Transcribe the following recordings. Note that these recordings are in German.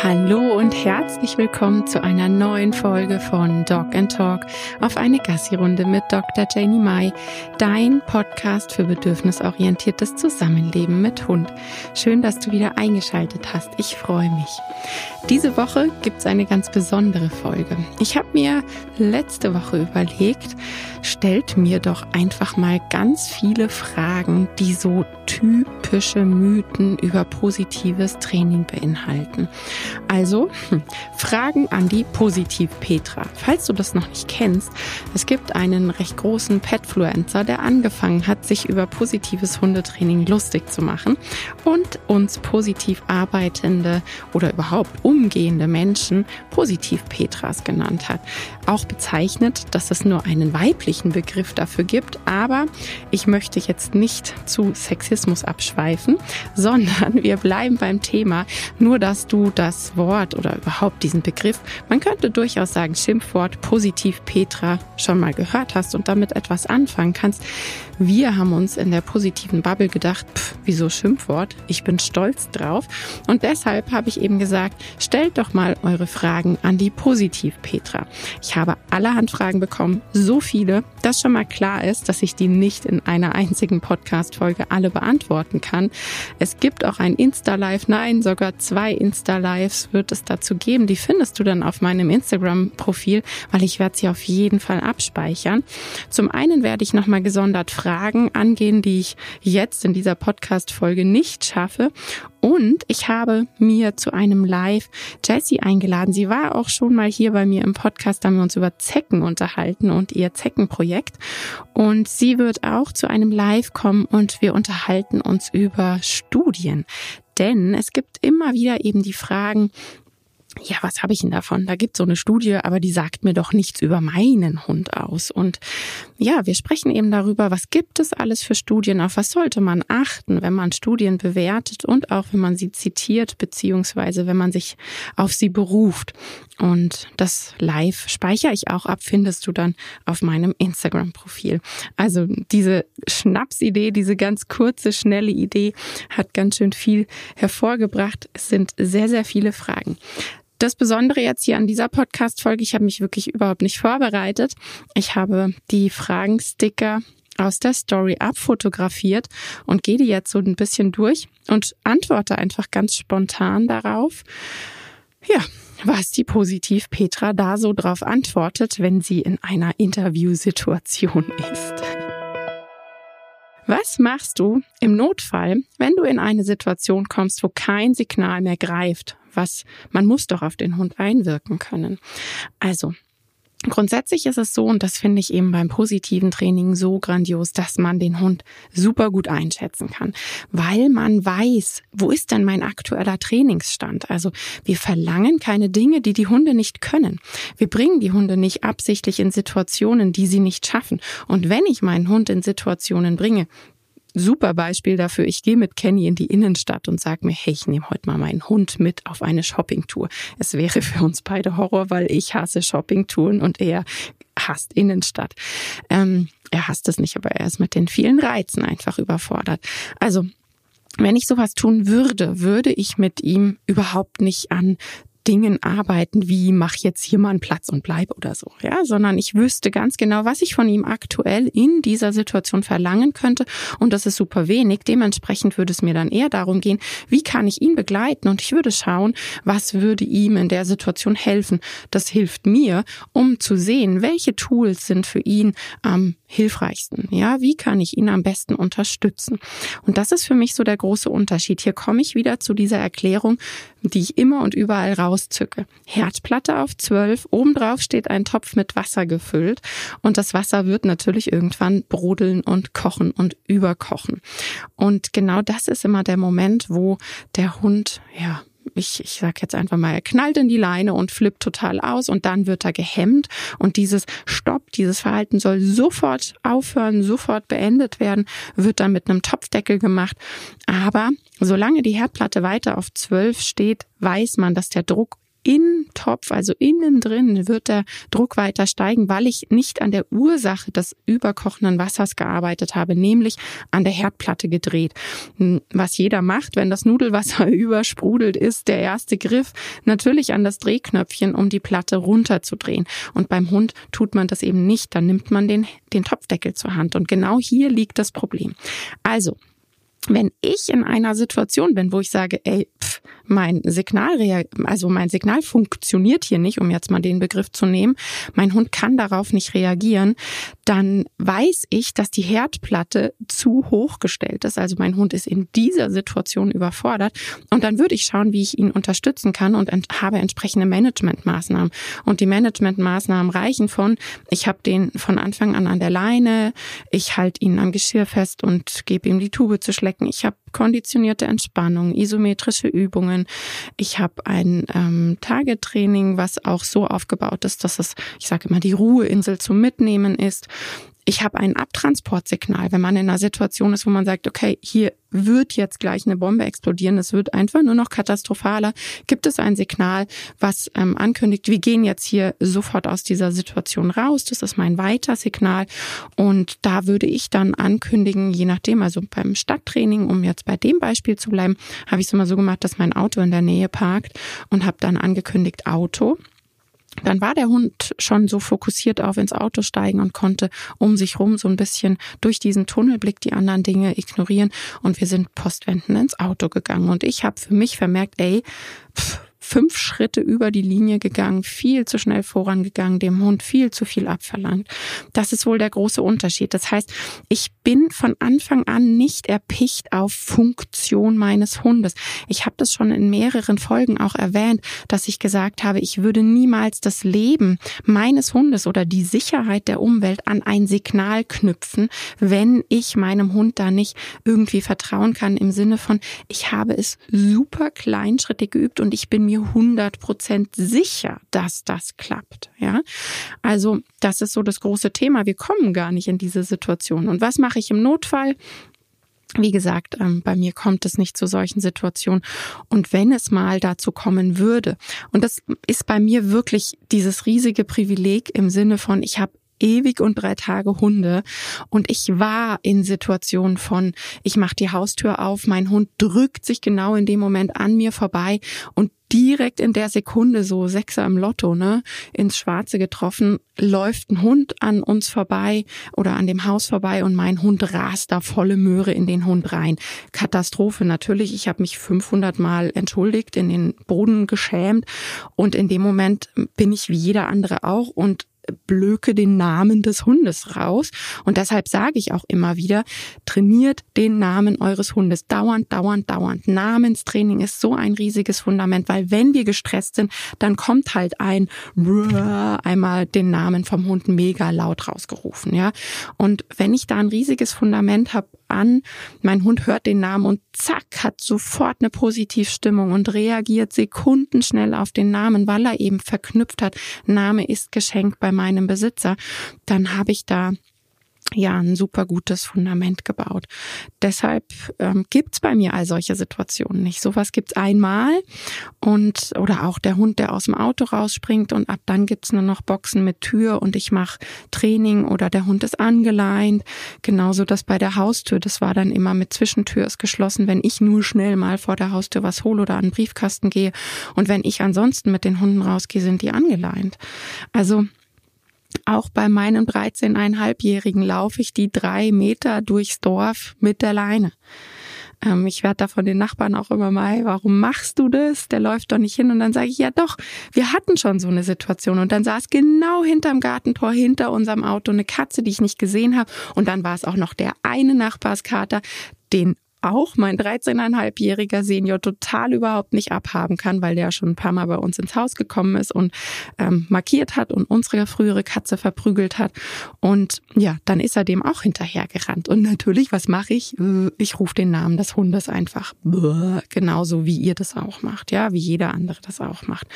Hallo und herzlich willkommen zu einer neuen Folge von Dog and Talk auf eine Gassi-Runde mit Dr. Janie Mai, dein Podcast für bedürfnisorientiertes Zusammenleben mit Hund. Schön, dass du wieder eingeschaltet hast. Ich freue mich. Diese Woche gibt's eine ganz besondere Folge. Ich habe mir letzte Woche überlegt, stellt mir doch einfach mal ganz viele Fragen, die so typische Mythen über positives Training beinhalten. Also hm, Fragen an die Positiv-Petra. Falls du das noch nicht kennst, es gibt einen recht großen Petfluencer, der angefangen hat, sich über positives Hundetraining lustig zu machen und uns positiv arbeitende oder überhaupt umgehende Menschen Positiv-Petras genannt hat. Auch bezeichnet, dass es nur einen weiblichen Begriff dafür gibt, aber ich möchte jetzt nicht zu Sexismus abschweifen, sondern wir bleiben beim Thema, nur dass du das Wort oder überhaupt diesen Begriff, man könnte durchaus sagen Schimpfwort positiv Petra schon mal gehört hast und damit etwas anfangen kannst. Wir haben uns in der positiven Bubble gedacht, pff, wieso Schimpfwort? Ich bin stolz drauf. Und deshalb habe ich eben gesagt, stellt doch mal eure Fragen an die Positiv Petra. Ich habe allerhand Fragen bekommen, so viele, dass schon mal klar ist, dass ich die nicht in einer einzigen Podcast-Folge alle beantworten kann. Es gibt auch ein Insta-Live, nein, sogar zwei Insta-Lives wird es dazu geben. Die findest du dann auf meinem Instagram-Profil, weil ich werde sie auf jeden Fall abspeichern. Zum einen werde ich nochmal gesondert Fragen angehen, die ich jetzt in dieser Podcast-Folge nicht schaffe. Und ich habe mir zu einem Live Jessie eingeladen. Sie war auch schon mal hier bei mir im Podcast, da haben wir uns über Zecken unterhalten und ihr Zeckenprojekt. Und sie wird auch zu einem Live kommen und wir unterhalten uns über Studien. Denn es gibt immer wieder eben die Fragen, ja, was habe ich denn davon? Da gibt so eine Studie, aber die sagt mir doch nichts über meinen Hund aus. Und ja, wir sprechen eben darüber, was gibt es alles für Studien, auf was sollte man achten, wenn man Studien bewertet und auch wenn man sie zitiert, beziehungsweise wenn man sich auf sie beruft. Und das Live speichere ich auch ab, findest du dann auf meinem Instagram-Profil. Also diese Schnapsidee, diese ganz kurze, schnelle Idee hat ganz schön viel hervorgebracht. Es sind sehr, sehr viele Fragen. Das Besondere jetzt hier an dieser Podcast-Folge, ich habe mich wirklich überhaupt nicht vorbereitet. Ich habe die Fragensticker aus der Story abfotografiert und gehe die jetzt so ein bisschen durch und antworte einfach ganz spontan darauf. Ja, was die positiv Petra da so drauf antwortet, wenn sie in einer Interviewsituation ist. Was machst du im Notfall, wenn du in eine Situation kommst, wo kein Signal mehr greift? Was, man muss doch auf den Hund einwirken können. Also, Grundsätzlich ist es so, und das finde ich eben beim positiven Training so grandios, dass man den Hund super gut einschätzen kann, weil man weiß, wo ist denn mein aktueller Trainingsstand? Also wir verlangen keine Dinge, die die Hunde nicht können. Wir bringen die Hunde nicht absichtlich in Situationen, die sie nicht schaffen. Und wenn ich meinen Hund in Situationen bringe, super Beispiel dafür. Ich gehe mit Kenny in die Innenstadt und sage mir, hey, ich nehme heute mal meinen Hund mit auf eine Shoppingtour. Es wäre für uns beide Horror, weil ich hasse Shoppingtouren und er hasst Innenstadt. Ähm, er hasst es nicht, aber er ist mit den vielen Reizen einfach überfordert. Also wenn ich sowas tun würde, würde ich mit ihm überhaupt nicht an Dingen arbeiten, wie mach jetzt hier mal einen Platz und bleib oder so, ja, sondern ich wüsste ganz genau, was ich von ihm aktuell in dieser Situation verlangen könnte und das ist super wenig. Dementsprechend würde es mir dann eher darum gehen, wie kann ich ihn begleiten und ich würde schauen, was würde ihm in der Situation helfen. Das hilft mir, um zu sehen, welche Tools sind für ihn am hilfreichsten. Ja, wie kann ich ihn am besten unterstützen? Und das ist für mich so der große Unterschied. Hier komme ich wieder zu dieser Erklärung, die ich immer und überall rauszücke. Herdplatte auf 12, obendrauf steht ein Topf mit Wasser gefüllt und das Wasser wird natürlich irgendwann brodeln und kochen und überkochen. Und genau das ist immer der Moment, wo der Hund, ja, ich, ich sag jetzt einfach mal, er knallt in die Leine und flippt total aus und dann wird er gehemmt und dieses Stopp, dieses Verhalten soll sofort aufhören, sofort beendet werden, wird dann mit einem Topfdeckel gemacht. Aber solange die Herdplatte weiter auf 12 steht, weiß man, dass der Druck im Topf, also innen drin, wird der Druck weiter steigen, weil ich nicht an der Ursache des überkochenden Wassers gearbeitet habe, nämlich an der Herdplatte gedreht. Hm, was jeder macht, wenn das Nudelwasser übersprudelt, ist der erste Griff natürlich an das Drehknöpfchen, um die Platte runterzudrehen. Und beim Hund tut man das eben nicht. Dann nimmt man den, den Topfdeckel zur Hand. Und genau hier liegt das Problem. Also, wenn ich in einer Situation bin, wo ich sage, ey, pff, mein Signal, also mein Signal funktioniert hier nicht, um jetzt mal den Begriff zu nehmen, mein Hund kann darauf nicht reagieren, dann weiß ich, dass die Herdplatte zu hoch gestellt ist. Also mein Hund ist in dieser Situation überfordert und dann würde ich schauen, wie ich ihn unterstützen kann und habe entsprechende Managementmaßnahmen. Und die Managementmaßnahmen reichen von, ich habe den von Anfang an an der Leine, ich halte ihn am Geschirr fest und gebe ihm die Tube zu schlecken. Ich habe konditionierte Entspannung, isometrische Übungen. Ich habe ein ähm, Tagetraining, was auch so aufgebaut ist, dass es, ich sage immer, die Ruheinsel zum Mitnehmen ist ich habe ein Abtransportsignal, wenn man in einer Situation ist, wo man sagt, okay, hier wird jetzt gleich eine Bombe explodieren, es wird einfach nur noch katastrophaler, gibt es ein Signal, was ähm, ankündigt, wir gehen jetzt hier sofort aus dieser Situation raus, das ist mein Weiter-Signal und da würde ich dann ankündigen, je nachdem, also beim Stadttraining, um jetzt bei dem Beispiel zu bleiben, habe ich es immer so gemacht, dass mein Auto in der Nähe parkt und habe dann angekündigt Auto dann war der Hund schon so fokussiert auf ins Auto steigen und konnte um sich rum so ein bisschen durch diesen Tunnelblick die anderen Dinge ignorieren. Und wir sind postwendend ins Auto gegangen. Und ich habe für mich vermerkt, ey, pff, fünf Schritte über die Linie gegangen, viel zu schnell vorangegangen, dem Hund viel zu viel abverlangt. Das ist wohl der große Unterschied. Das heißt, ich bin von Anfang an nicht erpicht auf Funktion meines Hundes. Ich habe das schon in mehreren Folgen auch erwähnt, dass ich gesagt habe, ich würde niemals das Leben meines Hundes oder die Sicherheit der Umwelt an ein Signal knüpfen, wenn ich meinem Hund da nicht irgendwie vertrauen kann im Sinne von, ich habe es super kleinschrittig geübt und ich bin mir 100 Prozent sicher, dass das klappt. Ja, also das ist so das große Thema. Wir kommen gar nicht in diese Situation. Und was mache ich im Notfall? Wie gesagt, ähm, bei mir kommt es nicht zu solchen Situationen. Und wenn es mal dazu kommen würde, und das ist bei mir wirklich dieses riesige Privileg im Sinne von, ich habe ewig und drei Tage Hunde und ich war in Situationen von, ich mache die Haustür auf, mein Hund drückt sich genau in dem Moment an mir vorbei und direkt in der Sekunde so Sechser im Lotto, ne, ins Schwarze getroffen, läuft ein Hund an uns vorbei oder an dem Haus vorbei und mein Hund rast da volle Möhre in den Hund rein. Katastrophe natürlich. Ich habe mich 500 Mal entschuldigt, in den Boden geschämt und in dem Moment bin ich wie jeder andere auch und blöke den Namen des Hundes raus. Und deshalb sage ich auch immer wieder, trainiert den Namen eures Hundes. Dauernd, dauernd, dauernd. Namenstraining ist so ein riesiges Fundament, weil wenn wir gestresst sind, dann kommt halt ein einmal den Namen vom Hund mega laut rausgerufen, ja. Und wenn ich da ein riesiges Fundament habe an, mein Hund hört den Namen und zack, hat sofort eine Positivstimmung und reagiert sekundenschnell auf den Namen, weil er eben verknüpft hat, Name ist geschenkt bei meinem Besitzer, dann habe ich da ja ein super gutes Fundament gebaut. Deshalb ähm, gibt's bei mir all solche Situationen nicht. Sowas gibt's einmal und oder auch der Hund, der aus dem Auto rausspringt und ab dann gibt's nur noch Boxen mit Tür und ich mache Training oder der Hund ist angeleint. Genauso das bei der Haustür. Das war dann immer mit Zwischentür ist geschlossen, wenn ich nur schnell mal vor der Haustür was hole oder an den Briefkasten gehe. Und wenn ich ansonsten mit den Hunden rausgehe, sind die angeleint. Also auch bei meinen 13,5-Jährigen laufe ich die drei Meter durchs Dorf mit der Leine. Ähm, ich werde da von den Nachbarn auch immer mal, warum machst du das? Der läuft doch nicht hin. Und dann sage ich, ja doch, wir hatten schon so eine Situation. Und dann saß genau hinterm Gartentor, hinter unserem Auto, eine Katze, die ich nicht gesehen habe. Und dann war es auch noch der eine Nachbarskater, den auch mein 13,5-jähriger Senior total überhaupt nicht abhaben kann, weil der schon ein paar Mal bei uns ins Haus gekommen ist und ähm, markiert hat und unsere frühere Katze verprügelt hat. Und ja, dann ist er dem auch hinterhergerannt. Und natürlich, was mache ich? Äh, ich rufe den Namen des Hundes einfach. Genauso wie ihr das auch macht, ja, wie jeder andere das auch macht.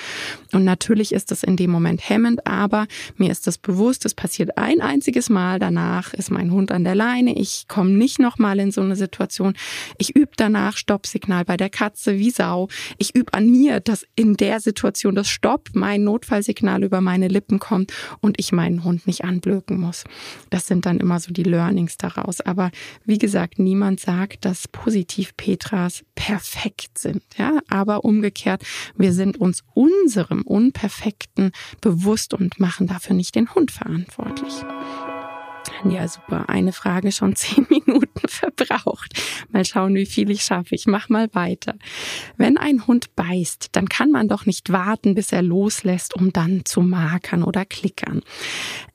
Und natürlich ist das in dem Moment hemmend, aber mir ist das bewusst, es passiert ein einziges Mal. Danach ist mein Hund an der Leine. Ich komme nicht nochmal in so eine Situation Ich übe danach Stoppsignal bei der Katze wie Sau. Ich übe an mir, dass in der Situation das Stopp, mein Notfallsignal über meine Lippen kommt und ich meinen Hund nicht anblöken muss. Das sind dann immer so die Learnings daraus. Aber wie gesagt, niemand sagt, dass positiv Petras perfekt sind. Ja, aber umgekehrt, wir sind uns unserem Unperfekten bewusst und machen dafür nicht den Hund verantwortlich. Ja, super. Eine Frage schon zehn Minuten verbraucht. Mal schauen, wie viel ich schaffe. Ich mach mal weiter. Wenn ein Hund beißt, dann kann man doch nicht warten, bis er loslässt, um dann zu markern oder klickern.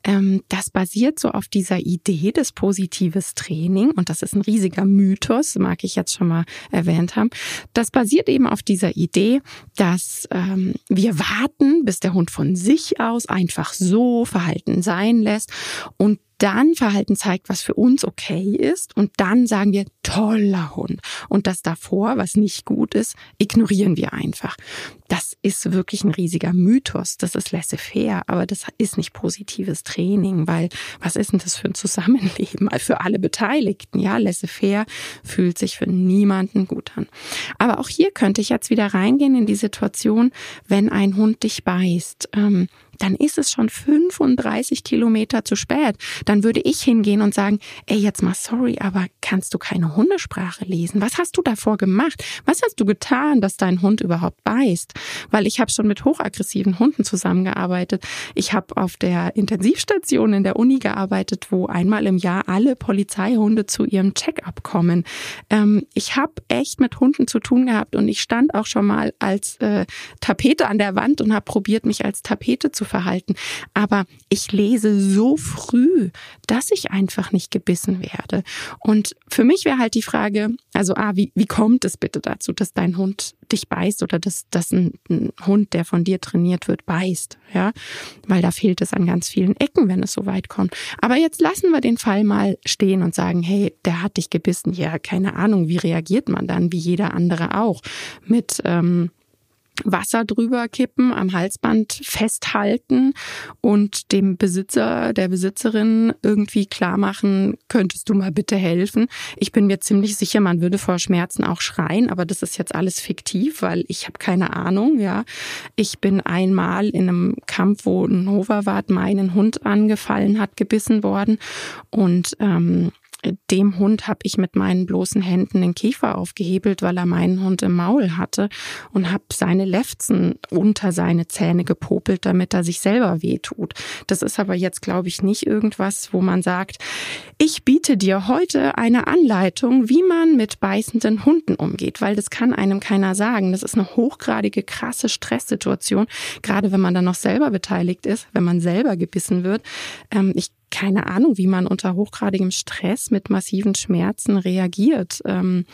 Ähm, das basiert so auf dieser Idee des positives Training und das ist ein riesiger Mythos, mag ich jetzt schon mal erwähnt haben. Das basiert eben auf dieser Idee, dass ähm, wir warten, bis der Hund von sich aus einfach so Verhalten sein lässt und dann Verhalten zeigt, was für uns okay ist und dann sagen wir toller Hund und das davor, was nicht gut ist, ignorieren wir einfach. Das ist wirklich ein riesiger Mythos, das ist laissez-faire, aber das ist nicht positives Training, weil was ist denn das für ein Zusammenleben für alle Beteiligten? Ja, laissez-faire fühlt sich für niemanden gut an. Aber auch hier könnte ich jetzt wieder reingehen in die Situation, wenn ein Hund dich beißt. Ähm, dann ist es schon 35 Kilometer zu spät. Dann würde ich hingehen und sagen, ey, jetzt mal sorry, aber kannst du keine Hundesprache lesen? Was hast du davor gemacht? Was hast du getan, dass dein Hund überhaupt beißt? Weil ich habe schon mit hochaggressiven Hunden zusammengearbeitet. Ich habe auf der Intensivstation in der Uni gearbeitet, wo einmal im Jahr alle Polizeihunde zu ihrem Check-up kommen. Ähm, ich habe echt mit Hunden zu tun gehabt und ich stand auch schon mal als äh, Tapete an der Wand und habe probiert, mich als Tapete zu verhalten. Aber ich lese so früh, dass ich einfach nicht gebissen werde. Und für mich wäre halt die Frage, also ah, wie, wie kommt es bitte dazu, dass dein Hund dich beißt oder dass, dass ein, ein Hund, der von dir trainiert wird, beißt, ja? Weil da fehlt es an ganz vielen Ecken, wenn es so weit kommt. Aber jetzt lassen wir den Fall mal stehen und sagen, hey, der hat dich gebissen. Ja, keine Ahnung, wie reagiert man dann, wie jeder andere auch, mit ähm, Wasser drüber kippen, am Halsband festhalten und dem Besitzer, der Besitzerin irgendwie klar machen, könntest du mal bitte helfen? Ich bin mir ziemlich sicher, man würde vor Schmerzen auch schreien, aber das ist jetzt alles fiktiv, weil ich habe keine Ahnung, ja. Ich bin einmal in einem Kampf, wo ein Hoverwart meinen Hund angefallen hat, gebissen worden und ähm, dem Hund habe ich mit meinen bloßen Händen den Kiefer aufgehebelt, weil er meinen Hund im Maul hatte und habe seine Lefzen unter seine Zähne gepopelt, damit er sich selber wehtut. Das ist aber jetzt, glaube ich, nicht irgendwas, wo man sagt, ich biete dir heute eine Anleitung, wie man mit beißenden Hunden umgeht, weil das kann einem keiner sagen. Das ist eine hochgradige, krasse Stresssituation, gerade wenn man dann noch selber beteiligt ist, wenn man selber gebissen wird. Ähm, ich keine Ahnung, wie man unter hochgradigem Stress mit massiven Schmerzen reagiert. Ähm,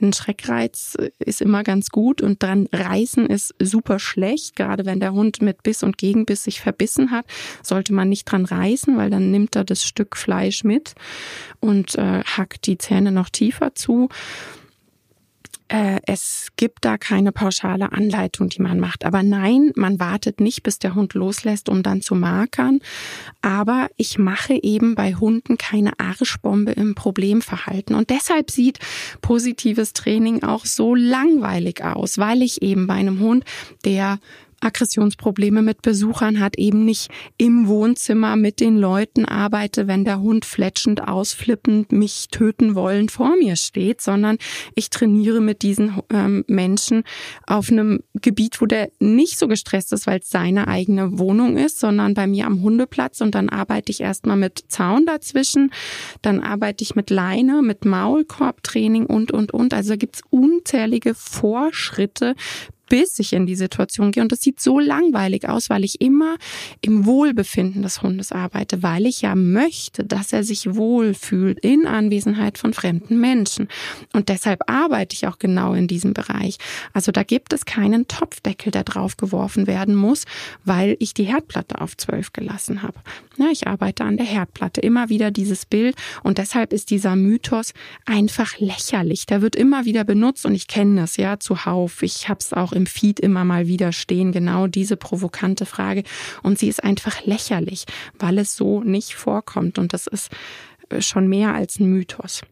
ein Schreckreiz ist immer ganz gut und dran reißen ist super schlecht. Gerade wenn der Hund mit Biss und Gegenbiss sich verbissen hat, sollte man nicht dran reißen, weil dann nimmt er das Stück Fleisch mit und äh, hackt die Zähne noch tiefer zu. Äh, es gibt da keine pauschale Anleitung, die man macht. Aber nein, man wartet nicht, bis der Hund loslässt, um dann zu markern. Aber ich mache eben bei Hunden keine Arschbombe im Problemverhalten. Und deshalb sieht positives Training auch so langweilig aus, weil ich eben bei einem Hund, der Aggressionsprobleme mit Besuchern hat, eben nicht im Wohnzimmer mit den Leuten arbeite, wenn der Hund fletschend, ausflippend, mich töten wollen vor mir steht, sondern ich trainiere mit diesen ähm, Menschen auf einem Gebiet, wo der nicht so gestresst ist, weil es seine eigene Wohnung ist, sondern bei mir am Hundeplatz und dann arbeite ich erstmal mit Zaun dazwischen, dann arbeite ich mit Leine, mit Maulkorbtraining und, und, und. Also gibt's unzählige Vorschritte, bis ich in die Situation gehe. Und das sieht so langweilig aus, weil ich immer im Wohlbefinden des Hundes arbeite, weil ich ja möchte, dass er sich wohlfühlt in Anwesenheit von fremden Menschen. Und deshalb arbeite ich auch genau in diesem Bereich. Also da gibt es keinen Topfdeckel, der drauf geworfen werden muss, weil ich die Herdplatte auf zwölf gelassen habe. Ja, ich arbeite an der Herdplatte. Immer wieder dieses Bild. Und deshalb ist dieser Mythos einfach lächerlich. Der wird immer wieder benutzt und ich kenne das ja zuhauf. Ich habe es auch im Feed immer mal wieder stehen, genau diese provokante Frage. Und sie ist einfach lächerlich, weil es so nicht vorkommt. Und das ist schon mehr als ein Mythos.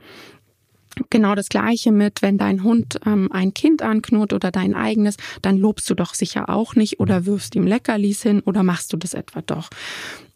Genau das gleiche mit, wenn dein Hund ähm, ein Kind anknurrt oder dein eigenes, dann lobst du doch sicher auch nicht oder wirfst ihm Leckerlis hin oder machst du das etwa doch.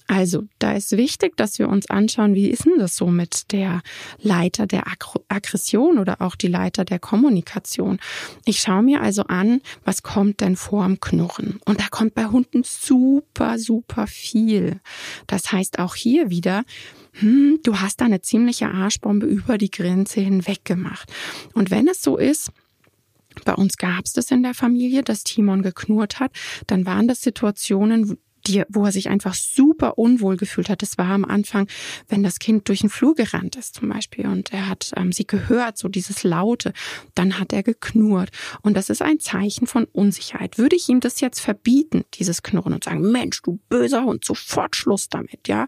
Also, da ist wichtig, dass wir uns anschauen, wie ist denn das so mit der Leiter der Aggression oder auch die Leiter der Kommunikation. Ich schaue mir also an, was kommt denn vorm Knurren? Und da kommt bei Hunden super, super viel. Das heißt auch hier wieder, hm, du hast da eine ziemliche Arschbombe über die Grenze hinweg gemacht. Und wenn es so ist, bei uns gab es das in der Familie, dass Timon geknurrt hat, dann waren das Situationen, die, wo er sich einfach super unwohl gefühlt hat. Das war am Anfang, wenn das Kind durch den Flur gerannt ist zum Beispiel und er hat ähm, sie gehört, so dieses Laute, dann hat er geknurrt. Und das ist ein Zeichen von Unsicherheit. Würde ich ihm das jetzt verbieten, dieses Knurren und sagen, Mensch, du böser Hund, sofort Schluss damit, ja,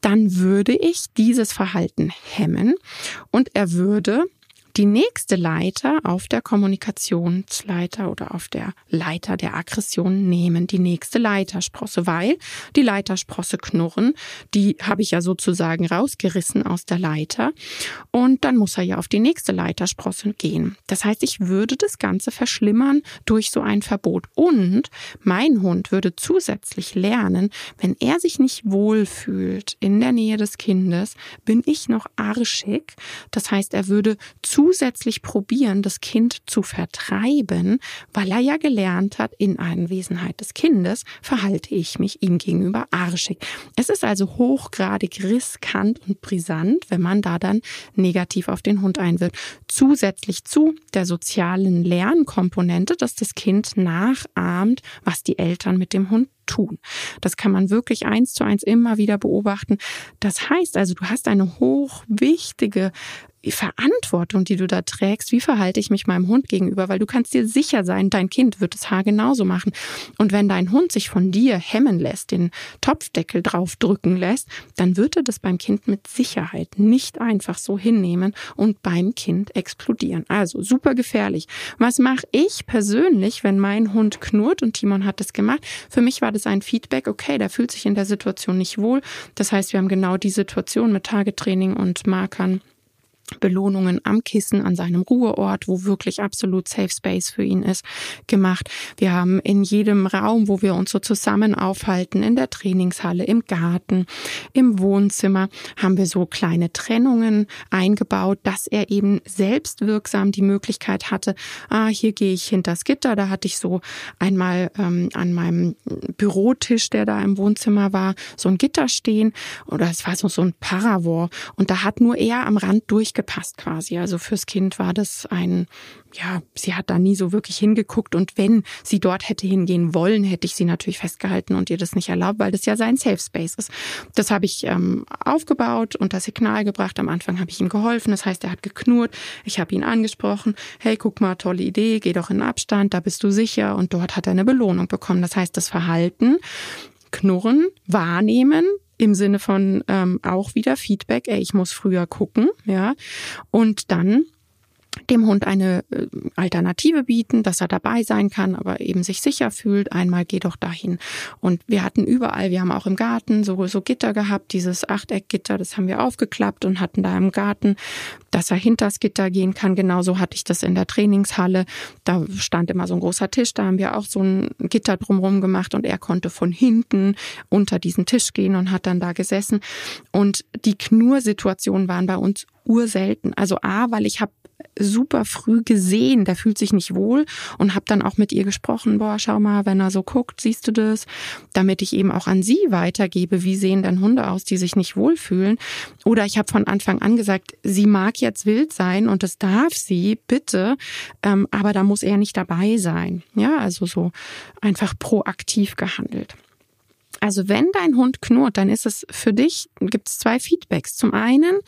dann würde ich dieses Verhalten hemmen und er würde die nächste Leiter auf der Kommunikationsleiter oder auf der Leiter der Aggression nehmen, die nächste Leitersprosse, weil die Leitersprosse knurren, die habe ich ja sozusagen rausgerissen aus der Leiter und dann muss er ja auf die nächste Leitersprosse gehen. Das heißt, ich würde das Ganze verschlimmern durch so ein Verbot und mein Hund würde zusätzlich lernen, wenn er sich nicht wohlfühlt in der Nähe des Kindes, bin ich noch arschig. Das heißt, er würde zu zusätzlich probieren, das Kind zu vertreiben, weil er ja gelernt hat, in Anwesenheit des Kindes verhalte ich mich ihm gegenüber arschig. Es ist also hochgradig riskant und brisant, wenn man da dann negativ auf den Hund einwirkt. Zusätzlich zu der sozialen Lernkomponente, dass das Kind nachahmt, was die Eltern mit dem Hund tun. Das kann man wirklich eins zu eins immer wieder beobachten. Das heißt also, du hast eine hochwichtige Verantwortung, die du da trägst, wie verhalte ich mich meinem Hund gegenüber, weil du kannst dir sicher sein, dein Kind wird es Haar genauso machen. Und wenn dein Hund sich von dir hemmen lässt, den Topfdeckel draufdrücken lässt, dann wird er das beim Kind mit Sicherheit nicht einfach so hinnehmen und beim Kind explodieren. Also super gefährlich. Was mache ich persönlich, wenn mein Hund knurrt und Timon hat es gemacht? Für mich war das ein Feedback, okay, der fühlt sich in der Situation nicht wohl. Das heißt, wir haben genau die Situation mit Tagetraining und Markern Belohnungen am Kissen an seinem Ruheort, wo wirklich absolut Safe Space für ihn ist, gemacht. Wir haben in jedem Raum, wo wir uns so zusammen aufhalten, in der Trainingshalle, im Garten, im Wohnzimmer, haben wir so kleine Trennungen eingebaut, dass er eben selbstwirksam die Möglichkeit hatte, ah, hier gehe ich hinters Gitter. Da hatte ich so einmal ähm, an meinem Bürotisch, der da im Wohnzimmer war, so ein Gitter stehen oder es war so, so ein Paravor und da hat nur er am Rand durch gepasst quasi. Also fürs Kind war das ein, ja, sie hat da nie so wirklich hingeguckt und wenn sie dort hätte hingehen wollen, hätte ich sie natürlich festgehalten und ihr das nicht erlaubt, weil das ja sein Safe Space ist. Das habe ich ähm, aufgebaut und das Signal gebracht. Am Anfang habe ich ihm geholfen. Das heißt, er hat geknurrt. Ich habe ihn angesprochen. Hey, guck mal, tolle Idee, geh doch in Abstand, da bist du sicher. Und dort hat er eine Belohnung bekommen. Das heißt, das Verhalten Knurren, wahrnehmen, im Sinne von ähm, auch wieder Feedback, ey, ich muss früher gucken, ja. Und dann dem Hund eine äh, Alternative bieten, dass er dabei sein kann, aber eben sich sicher fühlt. Einmal geh doch dahin. Und wir hatten überall, wir haben auch im Garten so, so Gitter gehabt, dieses Achteckgitter, das haben wir aufgeklappt und hatten da im Garten, dass er hinter das Gitter gehen kann. Genauso hatte ich das in der Trainingshalle. Da stand immer so ein großer Tisch, da haben wir auch so ein Gitter drumherum gemacht und er konnte von hinten unter diesen Tisch gehen und hat dann da gesessen. Und die Knursituationen waren bei uns urselten. Also A, weil ich habe super früh gesehen, der fühlt sich nicht wohl und habe dann auch mit ihr gesprochen, boah, schau mal, wenn er so guckt, siehst du das, damit ich eben auch an sie weitergebe, wie sehen denn Hunde aus, die sich nicht wohlfühlen. Oder ich habe von Anfang an gesagt, sie mag jetzt wild sein und das darf sie, bitte, ähm, aber da muss er nicht dabei sein. Ja, also so einfach proaktiv gehandelt. Also wenn dein Hund knurrt, dann ist es für dich, gibt es zwei Feedbacks. Zum einen,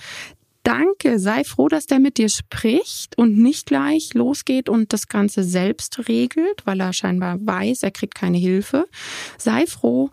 Danke, sei froh, dass der mit dir spricht und nicht gleich losgeht und das Ganze selbst regelt, weil er scheinbar weiß, er kriegt keine Hilfe. Sei froh,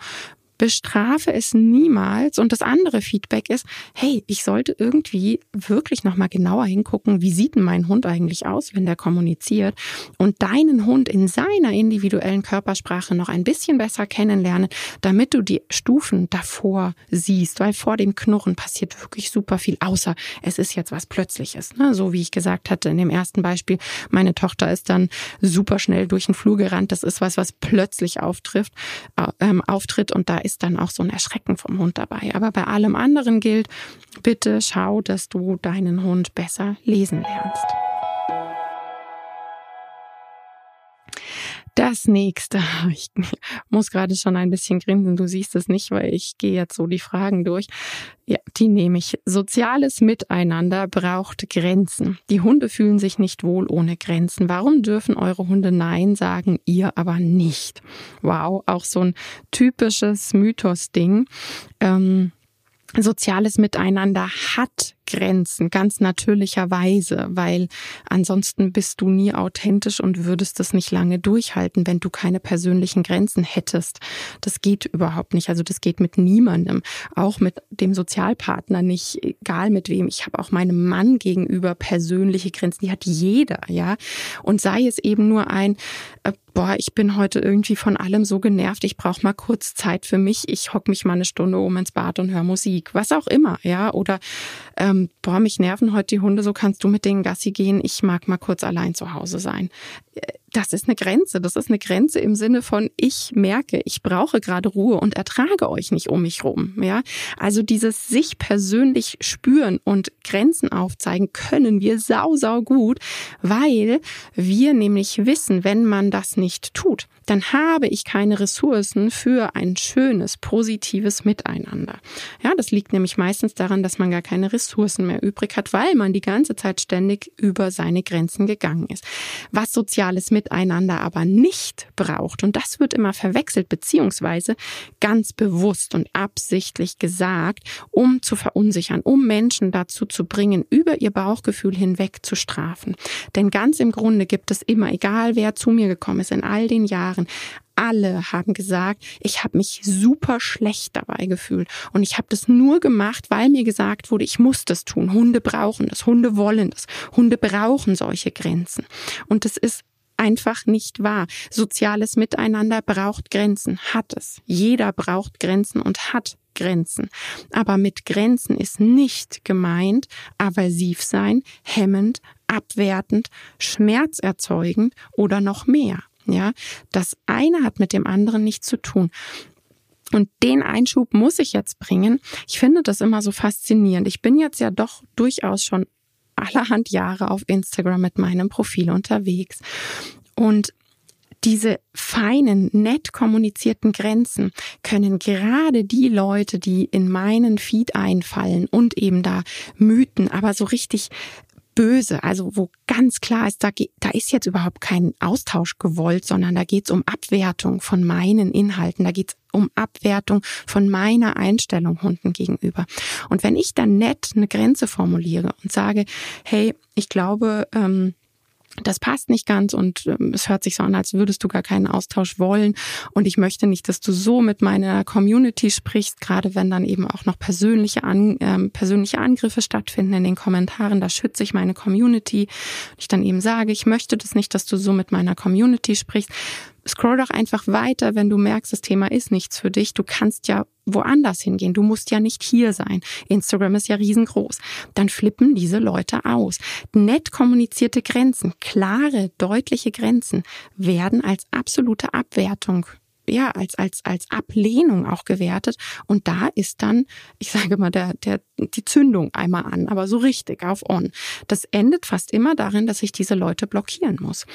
bestrafe es niemals. Und das andere Feedback ist, hey, ich sollte irgendwie wirklich nochmal genauer hingucken, wie sieht denn mein Hund eigentlich aus, wenn der kommuniziert und deinen Hund in seiner individuellen Körpersprache noch ein bisschen besser kennenlernen, damit du die Stufen davor siehst, weil vor dem Knurren passiert wirklich super viel, außer es ist jetzt was Plötzliches. Ne? So wie ich gesagt hatte in dem ersten Beispiel, meine Tochter ist dann super schnell durch den Flur gerannt. Das ist was, was plötzlich auftrifft, äh, ähm, auftritt und da ist dann auch so ein Erschrecken vom Hund dabei. Aber bei allem anderen gilt, bitte schau, dass du deinen Hund besser lesen lernst. Das nächste, ich muss gerade schon ein bisschen grinsen, du siehst es nicht, weil ich gehe jetzt so die Fragen durch. Ja, die nehme ich. Soziales Miteinander braucht Grenzen. Die Hunde fühlen sich nicht wohl ohne Grenzen. Warum dürfen eure Hunde Nein sagen, ihr aber nicht? Wow, auch so ein typisches Mythos-Ding. Ähm, soziales Miteinander hat Grenzen, ganz natürlicherweise, weil ansonsten bist du nie authentisch und würdest es nicht lange durchhalten, wenn du keine persönlichen Grenzen hättest. Das geht überhaupt nicht. Also das geht mit niemandem, auch mit dem Sozialpartner nicht, egal mit wem. Ich habe auch meinem Mann gegenüber persönliche Grenzen, die hat jeder, ja. Und sei es eben nur ein, äh, boah, ich bin heute irgendwie von allem so genervt, ich brauche mal kurz Zeit für mich, ich hock mich mal eine Stunde um ins Bad und höre Musik, was auch immer, ja. Oder ähm, boah, mich nerven heute die Hunde, so kannst du mit denen Gassi gehen, ich mag mal kurz allein zu Hause sein. Äh, das ist eine Grenze. Das ist eine Grenze im Sinne von, ich merke, ich brauche gerade Ruhe und ertrage euch nicht um mich rum. Ja, also dieses sich persönlich spüren und Grenzen aufzeigen können wir sau, sau gut, weil wir nämlich wissen, wenn man das nicht tut, dann habe ich keine Ressourcen für ein schönes, positives Miteinander. Ja, das liegt nämlich meistens daran, dass man gar keine Ressourcen mehr übrig hat, weil man die ganze Zeit ständig über seine Grenzen gegangen ist. Was soziales Miteinander aber nicht braucht, und das wird immer verwechselt, beziehungsweise ganz bewusst und absichtlich gesagt, um zu verunsichern, um Menschen dazu zu bringen, über ihr Bauchgefühl hinweg zu strafen. Denn ganz im Grunde gibt es immer, egal wer zu mir gekommen ist, in all den Jahren, Jahren. Alle haben gesagt, ich habe mich super schlecht dabei gefühlt. Und ich habe das nur gemacht, weil mir gesagt wurde, ich muss das tun. Hunde brauchen das, Hunde wollen das, Hunde brauchen solche Grenzen. Und das ist einfach nicht wahr. Soziales Miteinander braucht Grenzen, hat es. Jeder braucht Grenzen und hat Grenzen. Aber mit Grenzen ist nicht gemeint aversiv sein, hemmend, abwertend, schmerzerzeugend oder noch mehr. Ja, das eine hat mit dem anderen nichts zu tun. Und den Einschub muss ich jetzt bringen. Ich finde das immer so faszinierend. Ich bin jetzt ja doch durchaus schon allerhand Jahre auf Instagram mit meinem Profil unterwegs. Und diese feinen, nett kommunizierten Grenzen können gerade die Leute, die in meinen Feed einfallen und eben da Mythen, aber so richtig böse, also wo ganz klar ist, da, da ist jetzt überhaupt kein Austausch gewollt, sondern da geht es um Abwertung von meinen Inhalten, da geht es um Abwertung von meiner Einstellung Hunden gegenüber. Und wenn ich dann nett eine Grenze formuliere und sage, hey, ich glaube, ähm, das passt nicht ganz und ähm, es hört sich so an, als würdest du gar keinen Austausch wollen. Und ich möchte nicht, dass du so mit meiner Community sprichst, gerade wenn dann eben auch noch persönliche, An ähm, persönliche Angriffe stattfinden in den Kommentaren. Da schütze ich meine Community. Ich dann eben sage, ich möchte das nicht, dass du so mit meiner Community sprichst scroll doch einfach weiter, wenn du merkst, das Thema ist nichts für dich. Du kannst ja woanders hingehen. Du musst ja nicht hier sein. Instagram ist ja riesengroß. Dann flippen diese Leute aus. Nett kommunizierte Grenzen, klare, deutliche Grenzen werden als absolute Abwertung ja, als, als, als Ablehnung auch gewertet. Und da ist dann, ich sage mal, der, der, die Zündung einmal an, aber so richtig auf on. Das endet fast immer darin, dass ich diese Leute blockieren muss.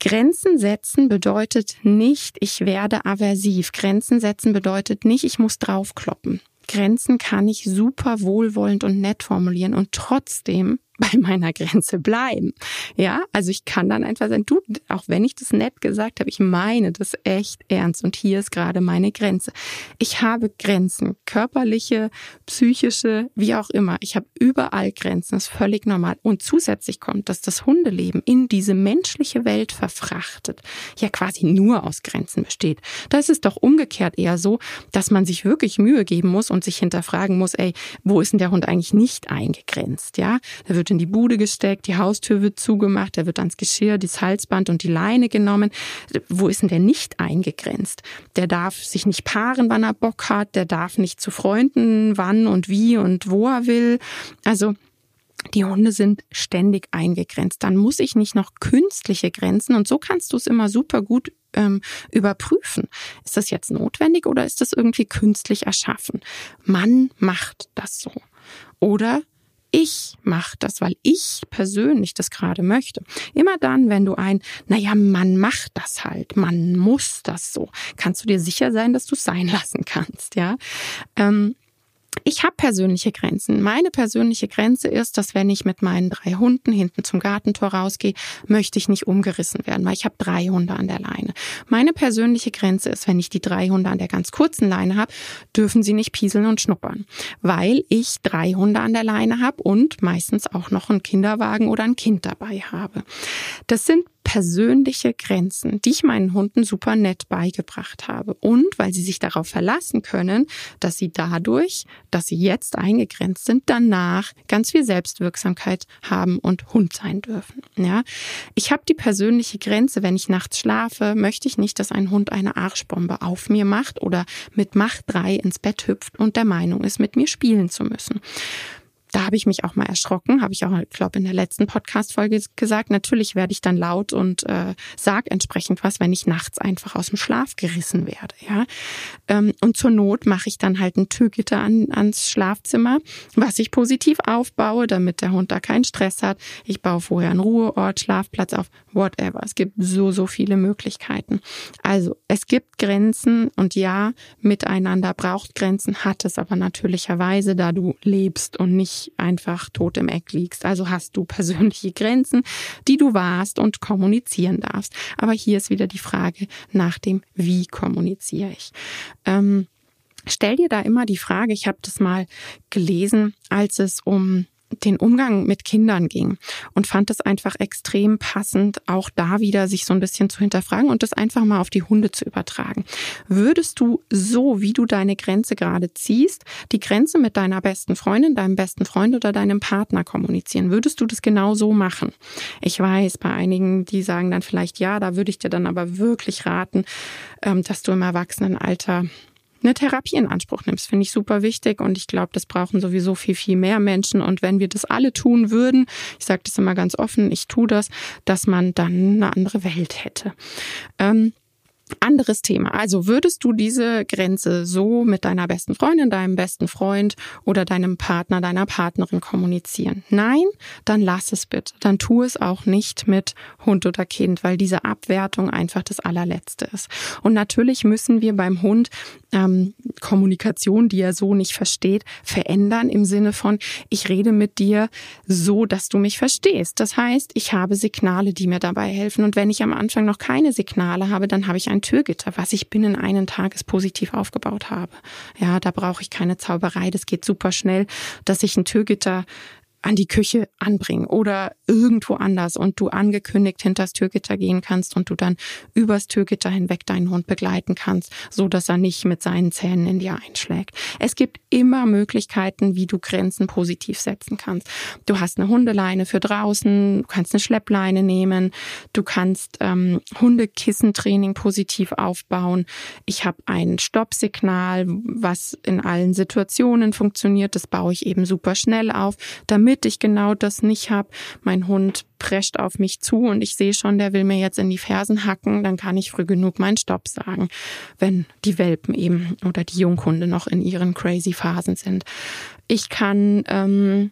Grenzen setzen bedeutet nicht, ich werde aversiv. Grenzen setzen bedeutet nicht, ich muss draufkloppen. Grenzen kann ich super wohlwollend und nett formulieren und trotzdem bei meiner Grenze bleiben. Ja, also ich kann dann einfach sagen, du, auch wenn ich das nett gesagt habe, ich meine das echt ernst und hier ist gerade meine Grenze. Ich habe Grenzen, körperliche, psychische, wie auch immer. Ich habe überall Grenzen, das ist völlig normal. Und zusätzlich kommt, dass das Hundeleben in diese menschliche Welt verfrachtet. ja quasi nur aus Grenzen besteht. Da ist es doch umgekehrt eher so, dass man sich wirklich Mühe geben muss und sich hinterfragen muss, ey, wo ist denn der Hund eigentlich nicht eingegrenzt, ja? Der in die Bude gesteckt, die Haustür wird zugemacht, der wird ans Geschirr, das Halsband und die Leine genommen. Wo ist denn der nicht eingegrenzt? Der darf sich nicht paaren, wann er Bock hat, der darf nicht zu Freunden, wann und wie und wo er will. Also die Hunde sind ständig eingegrenzt. Dann muss ich nicht noch künstliche Grenzen und so kannst du es immer super gut ähm, überprüfen. Ist das jetzt notwendig oder ist das irgendwie künstlich erschaffen? Man macht das so. Oder ich mache das, weil ich persönlich das gerade möchte. Immer dann, wenn du ein, naja, man macht das halt, man muss das so, kannst du dir sicher sein, dass du es sein lassen kannst, ja. Ähm, ich habe persönliche Grenzen. Meine persönliche Grenze ist, dass wenn ich mit meinen drei Hunden hinten zum Gartentor rausgehe, möchte ich nicht umgerissen werden, weil ich habe drei Hunde an der Leine. Meine persönliche Grenze ist, wenn ich die drei Hunde an der ganz kurzen Leine habe, dürfen sie nicht pieseln und schnuppern, weil ich drei Hunde an der Leine habe und meistens auch noch einen Kinderwagen oder ein Kind dabei habe. Das sind persönliche Grenzen, die ich meinen Hunden super nett beigebracht habe. Und weil sie sich darauf verlassen können, dass sie dadurch, dass sie jetzt eingegrenzt sind, danach ganz viel Selbstwirksamkeit haben und Hund sein dürfen. Ja, ich habe die persönliche Grenze, wenn ich nachts schlafe, möchte ich nicht, dass ein Hund eine Arschbombe auf mir macht oder mit Macht drei ins Bett hüpft und der Meinung ist, mit mir spielen zu müssen da habe ich mich auch mal erschrocken, habe ich auch, glaube in der letzten Podcast-Folge gesagt. Natürlich werde ich dann laut und äh, sag entsprechend was, wenn ich nachts einfach aus dem Schlaf gerissen werde. Ja, ähm, und zur Not mache ich dann halt ein Türgitter an, ans Schlafzimmer, was ich positiv aufbaue, damit der Hund da keinen Stress hat. Ich baue vorher einen Ruheort, Schlafplatz auf, whatever. Es gibt so so viele Möglichkeiten. Also es gibt Grenzen und ja, miteinander braucht Grenzen, hat es aber natürlicherweise, da du lebst und nicht einfach tot im Eck liegst. Also hast du persönliche Grenzen, die du wahrst und kommunizieren darfst. Aber hier ist wieder die Frage nach dem, wie kommuniziere ich. Ähm, stell dir da immer die Frage, ich habe das mal gelesen, als es um den Umgang mit Kindern ging und fand es einfach extrem passend, auch da wieder sich so ein bisschen zu hinterfragen und das einfach mal auf die Hunde zu übertragen. Würdest du so, wie du deine Grenze gerade ziehst, die Grenze mit deiner besten Freundin, deinem besten Freund oder deinem Partner kommunizieren? Würdest du das genau so machen? Ich weiß, bei einigen, die sagen dann vielleicht ja, da würde ich dir dann aber wirklich raten, ähm, dass du im Erwachsenenalter eine Therapie in Anspruch nimmst, finde ich super wichtig und ich glaube, das brauchen sowieso viel, viel mehr Menschen und wenn wir das alle tun würden, ich sage das immer ganz offen, ich tue das, dass man dann eine andere Welt hätte. Ähm, anderes Thema. Also würdest du diese Grenze so mit deiner besten Freundin, deinem besten Freund oder deinem Partner, deiner Partnerin kommunizieren? Nein, dann lass es bitte. Dann tu es auch nicht mit Hund oder Kind, weil diese Abwertung einfach das allerletzte ist. Und natürlich müssen wir beim Hund ähm, Kommunikation, die er so nicht versteht, verändern im Sinne von, ich rede mit dir so, dass du mich verstehst. Das heißt, ich habe Signale, die mir dabei helfen. Und wenn ich am Anfang noch keine Signale habe, dann habe ich ein Türgitter, was ich binnen einen Tages positiv aufgebaut habe. Ja, da brauche ich keine Zauberei. Das geht super schnell, dass ich ein Türgitter an die Küche anbringen oder irgendwo anders und du angekündigt hinter das Türgitter gehen kannst und du dann übers Türgitter hinweg deinen Hund begleiten kannst, so dass er nicht mit seinen Zähnen in dir einschlägt. Es gibt immer Möglichkeiten, wie du Grenzen positiv setzen kannst. Du hast eine Hundeleine für draußen, du kannst eine Schleppleine nehmen, du kannst ähm, Hundekissentraining positiv aufbauen. Ich habe ein Stoppsignal, was in allen Situationen funktioniert. Das baue ich eben super schnell auf, damit damit ich genau das nicht habe. Mein Hund prescht auf mich zu und ich sehe schon, der will mir jetzt in die Fersen hacken, dann kann ich früh genug meinen Stopp sagen, wenn die Welpen eben oder die Junghunde noch in ihren crazy Phasen sind. Ich kann ähm,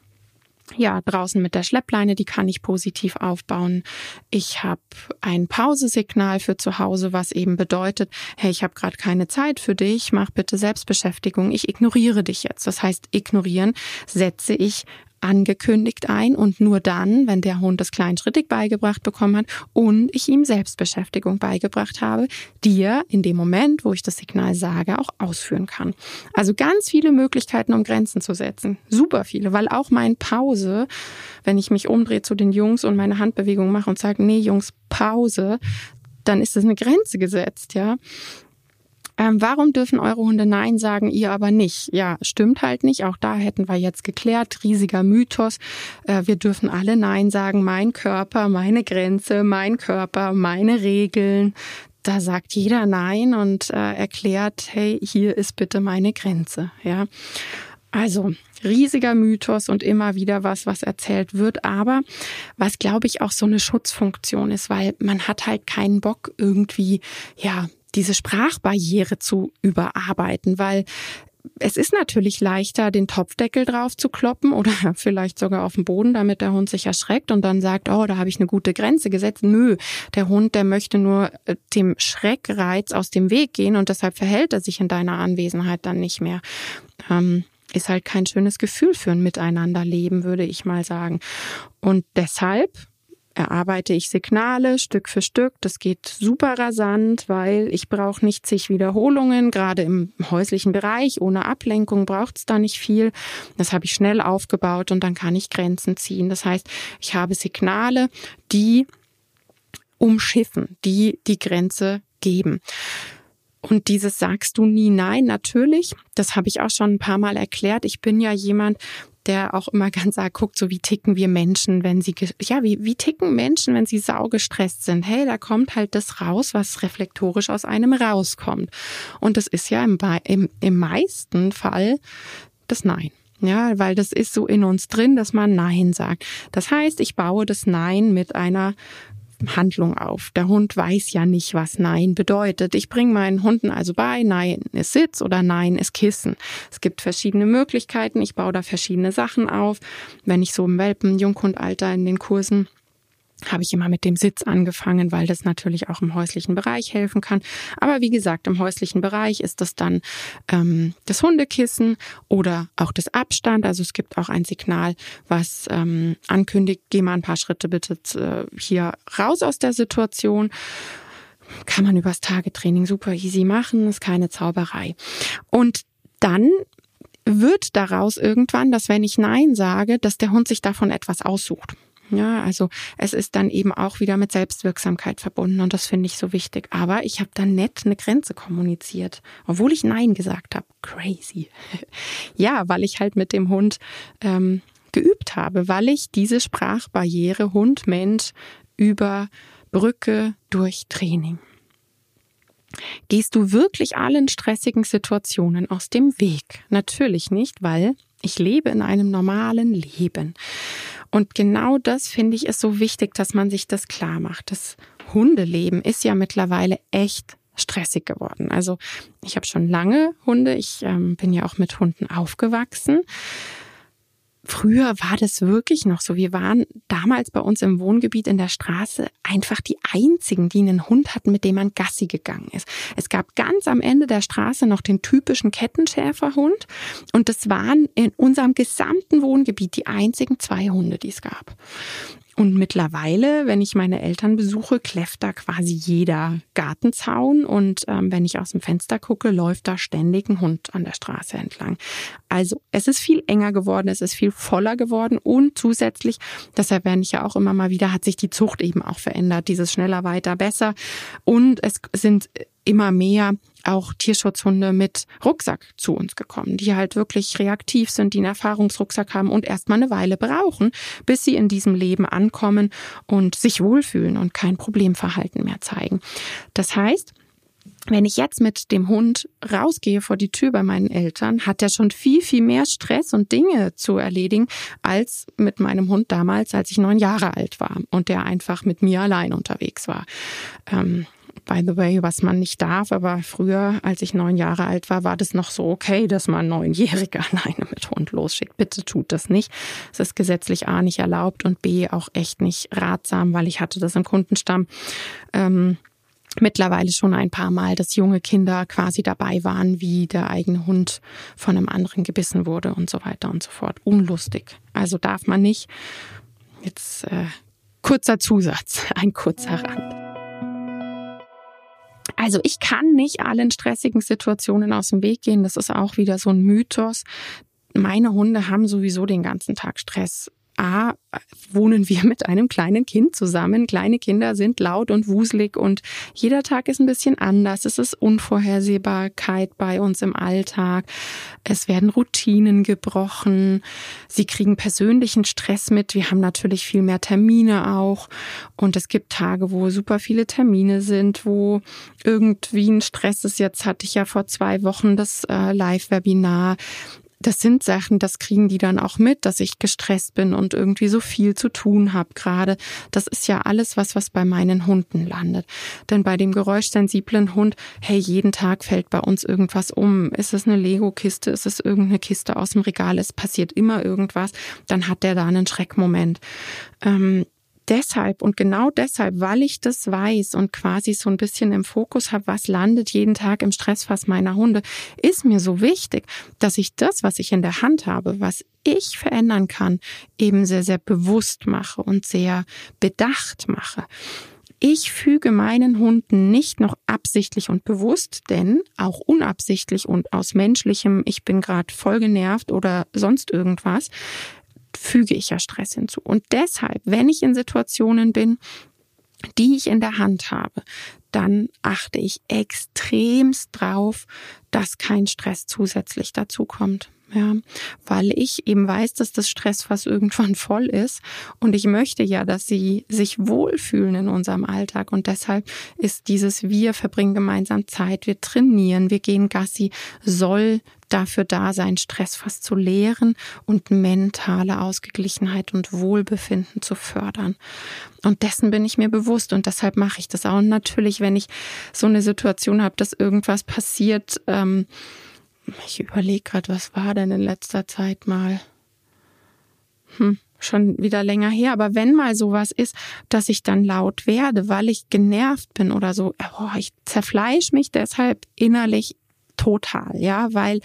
ja, draußen mit der Schleppleine, die kann ich positiv aufbauen. Ich habe ein Pausesignal für zu Hause, was eben bedeutet, hey, ich habe gerade keine Zeit für dich, mach bitte Selbstbeschäftigung, ich ignoriere dich jetzt. Das heißt, ignorieren setze ich angekündigt ein und nur dann, wenn der Hund das kleinschrittig beigebracht bekommen hat und ich ihm Selbstbeschäftigung beigebracht habe, die er in dem Moment, wo ich das Signal sage, auch ausführen kann. Also ganz viele Möglichkeiten, um Grenzen zu setzen. Super viele, weil auch mein Pause, wenn ich mich umdrehe zu den Jungs und meine Handbewegung mache und sage, nee Jungs, Pause, dann ist es eine Grenze gesetzt, ja. Ähm, warum dürfen eure Hunde Nein sagen, ihr aber nicht? Ja, stimmt halt nicht. Auch da hätten wir jetzt geklärt, riesiger Mythos. Äh, wir dürfen alle Nein sagen. Mein Körper, meine Grenze, mein Körper, meine Regeln. Da sagt jeder Nein und äh, erklärt, hey, hier ist bitte meine Grenze. Ja. Also riesiger Mythos und immer wieder was, was erzählt wird, aber was glaube ich auch so eine Schutzfunktion ist, weil man hat halt keinen Bock irgendwie, ja, diese Sprachbarriere zu überarbeiten, weil es ist natürlich leichter, den Topfdeckel drauf zu kloppen oder vielleicht sogar auf den Boden, damit der Hund sich erschreckt und dann sagt, oh, da habe ich eine gute Grenze gesetzt. Nö, der Hund, der möchte nur äh, dem Schreckreiz aus dem Weg gehen und deshalb verhält er sich in deiner Anwesenheit dann nicht mehr. Ähm, ist halt kein schönes Gefühl für ein Miteinanderleben, würde ich mal sagen. Und deshalb erarbeite ich Signale Stück für Stück. Das geht super rasant, weil ich brauche nicht zig Wiederholungen. Gerade im häuslichen Bereich ohne Ablenkung braucht es da nicht viel. Das habe ich schnell aufgebaut und dann kann ich Grenzen ziehen. Das heißt, ich habe Signale, die umschiffen, die die Grenze geben. Und dieses sagst du nie nein, natürlich. Das habe ich auch schon ein paar Mal erklärt. Ich bin ja jemand, der auch immer ganz sagt, guckt, so wie ticken wir Menschen, wenn sie, ja, wie, wie ticken Menschen, wenn sie saugestresst sind? Hey, da kommt halt das raus, was reflektorisch aus einem rauskommt. Und das ist ja im, im, im meisten Fall das Nein. Ja, weil das ist so in uns drin, dass man Nein sagt. Das heißt, ich baue das Nein mit einer Handlung auf. Der Hund weiß ja nicht, was Nein bedeutet. Ich bringe meinen Hunden also bei, Nein ist Sitz oder Nein ist Kissen. Es gibt verschiedene Möglichkeiten. Ich baue da verschiedene Sachen auf. Wenn ich so im Welpen-Junghundalter in den Kursen habe ich immer mit dem Sitz angefangen, weil das natürlich auch im häuslichen Bereich helfen kann. Aber wie gesagt, im häuslichen Bereich ist das dann ähm, das Hundekissen oder auch das Abstand. Also es gibt auch ein Signal, was ähm, ankündigt, geh mal ein paar Schritte bitte äh, hier raus aus der Situation. Kann man übers Tagetraining super easy machen, ist keine Zauberei. Und dann wird daraus irgendwann, dass wenn ich Nein sage, dass der Hund sich davon etwas aussucht. Ja, also es ist dann eben auch wieder mit Selbstwirksamkeit verbunden und das finde ich so wichtig. Aber ich habe dann nett eine Grenze kommuniziert, obwohl ich Nein gesagt habe. Crazy. ja, weil ich halt mit dem Hund ähm, geübt habe, weil ich diese Sprachbarriere Hund-Mensch überbrücke durch Training. Gehst du wirklich allen stressigen Situationen aus dem Weg? Natürlich nicht, weil ich lebe in einem normalen Leben. Und genau das finde ich ist so wichtig, dass man sich das klar macht. Das Hundeleben ist ja mittlerweile echt stressig geworden. Also ich habe schon lange Hunde. Ich ähm, bin ja auch mit Hunden aufgewachsen. Früher war das wirklich noch so. Wir waren damals bei uns im Wohngebiet in der Straße einfach die einzigen, die einen Hund hatten, mit dem man Gassi gegangen ist. Es gab ganz am Ende der Straße noch den typischen Kettenschäferhund und das waren in unserem gesamten Wohngebiet die einzigen zwei Hunde, die es gab. Und mittlerweile, wenn ich meine Eltern besuche, kläfft da quasi jeder Gartenzaun. Und ähm, wenn ich aus dem Fenster gucke, läuft da ständig ein Hund an der Straße entlang. Also es ist viel enger geworden, es ist viel voller geworden. Und zusätzlich, das erwähne ich ja auch immer mal wieder, hat sich die Zucht eben auch verändert, dieses schneller, weiter, besser. Und es sind immer mehr auch Tierschutzhunde mit Rucksack zu uns gekommen, die halt wirklich reaktiv sind, die einen Erfahrungsrucksack haben und erstmal eine Weile brauchen, bis sie in diesem Leben ankommen und sich wohlfühlen und kein Problemverhalten mehr zeigen. Das heißt, wenn ich jetzt mit dem Hund rausgehe vor die Tür bei meinen Eltern, hat er schon viel, viel mehr Stress und Dinge zu erledigen als mit meinem Hund damals, als ich neun Jahre alt war und der einfach mit mir allein unterwegs war. By the way, was man nicht darf, aber früher, als ich neun Jahre alt war, war das noch so okay, dass man Neunjährige alleine mit Hund losschickt. Bitte tut das nicht. Es ist gesetzlich A nicht erlaubt und B auch echt nicht ratsam, weil ich hatte das im Kundenstamm. Ähm, mittlerweile schon ein paar Mal, dass junge Kinder quasi dabei waren, wie der eigene Hund von einem anderen gebissen wurde und so weiter und so fort. Unlustig. Also darf man nicht. Jetzt äh, kurzer Zusatz, ein kurzer Rand. Also ich kann nicht allen stressigen Situationen aus dem Weg gehen. Das ist auch wieder so ein Mythos. Meine Hunde haben sowieso den ganzen Tag Stress. A, wohnen wir mit einem kleinen Kind zusammen. Kleine Kinder sind laut und wuselig und jeder Tag ist ein bisschen anders. Es ist Unvorhersehbarkeit bei uns im Alltag. Es werden Routinen gebrochen. Sie kriegen persönlichen Stress mit. Wir haben natürlich viel mehr Termine auch. Und es gibt Tage, wo super viele Termine sind, wo irgendwie ein Stress ist. Jetzt hatte ich ja vor zwei Wochen das äh, Live-Webinar das sind Sachen, das kriegen die dann auch mit, dass ich gestresst bin und irgendwie so viel zu tun habe gerade. Das ist ja alles was, was bei meinen Hunden landet. Denn bei dem geräuschsensiblen Hund, hey, jeden Tag fällt bei uns irgendwas um. Ist es eine Lego-Kiste? Ist es irgendeine Kiste aus dem Regal? Es passiert immer irgendwas. Dann hat der da einen Schreckmoment. Ähm, deshalb und genau deshalb, weil ich das weiß und quasi so ein bisschen im Fokus habe, was landet jeden Tag im Stressfass meiner Hunde, ist mir so wichtig, dass ich das, was ich in der Hand habe, was ich verändern kann, eben sehr, sehr bewusst mache und sehr bedacht mache. Ich füge meinen Hunden nicht noch absichtlich und bewusst, denn auch unabsichtlich und aus menschlichem, ich bin gerade voll genervt oder sonst irgendwas, füge ich ja Stress hinzu. Und deshalb, wenn ich in Situationen bin, die ich in der Hand habe, dann achte ich extremst drauf, dass kein Stress zusätzlich dazu kommt. Ja, weil ich eben weiß, dass das Stressfass irgendwann voll ist und ich möchte ja, dass sie sich wohlfühlen in unserem Alltag und deshalb ist dieses wir verbringen gemeinsam Zeit, wir trainieren, wir gehen Gassi soll dafür da sein, Stressfass zu leeren und mentale Ausgeglichenheit und Wohlbefinden zu fördern. Und dessen bin ich mir bewusst und deshalb mache ich das auch. Und natürlich, wenn ich so eine Situation habe, dass irgendwas passiert, ähm, ich überlege gerade, was war denn in letzter Zeit mal? Hm, schon wieder länger her. Aber wenn mal sowas ist, dass ich dann laut werde, weil ich genervt bin oder so, oh, ich zerfleisch mich deshalb innerlich total, ja, weil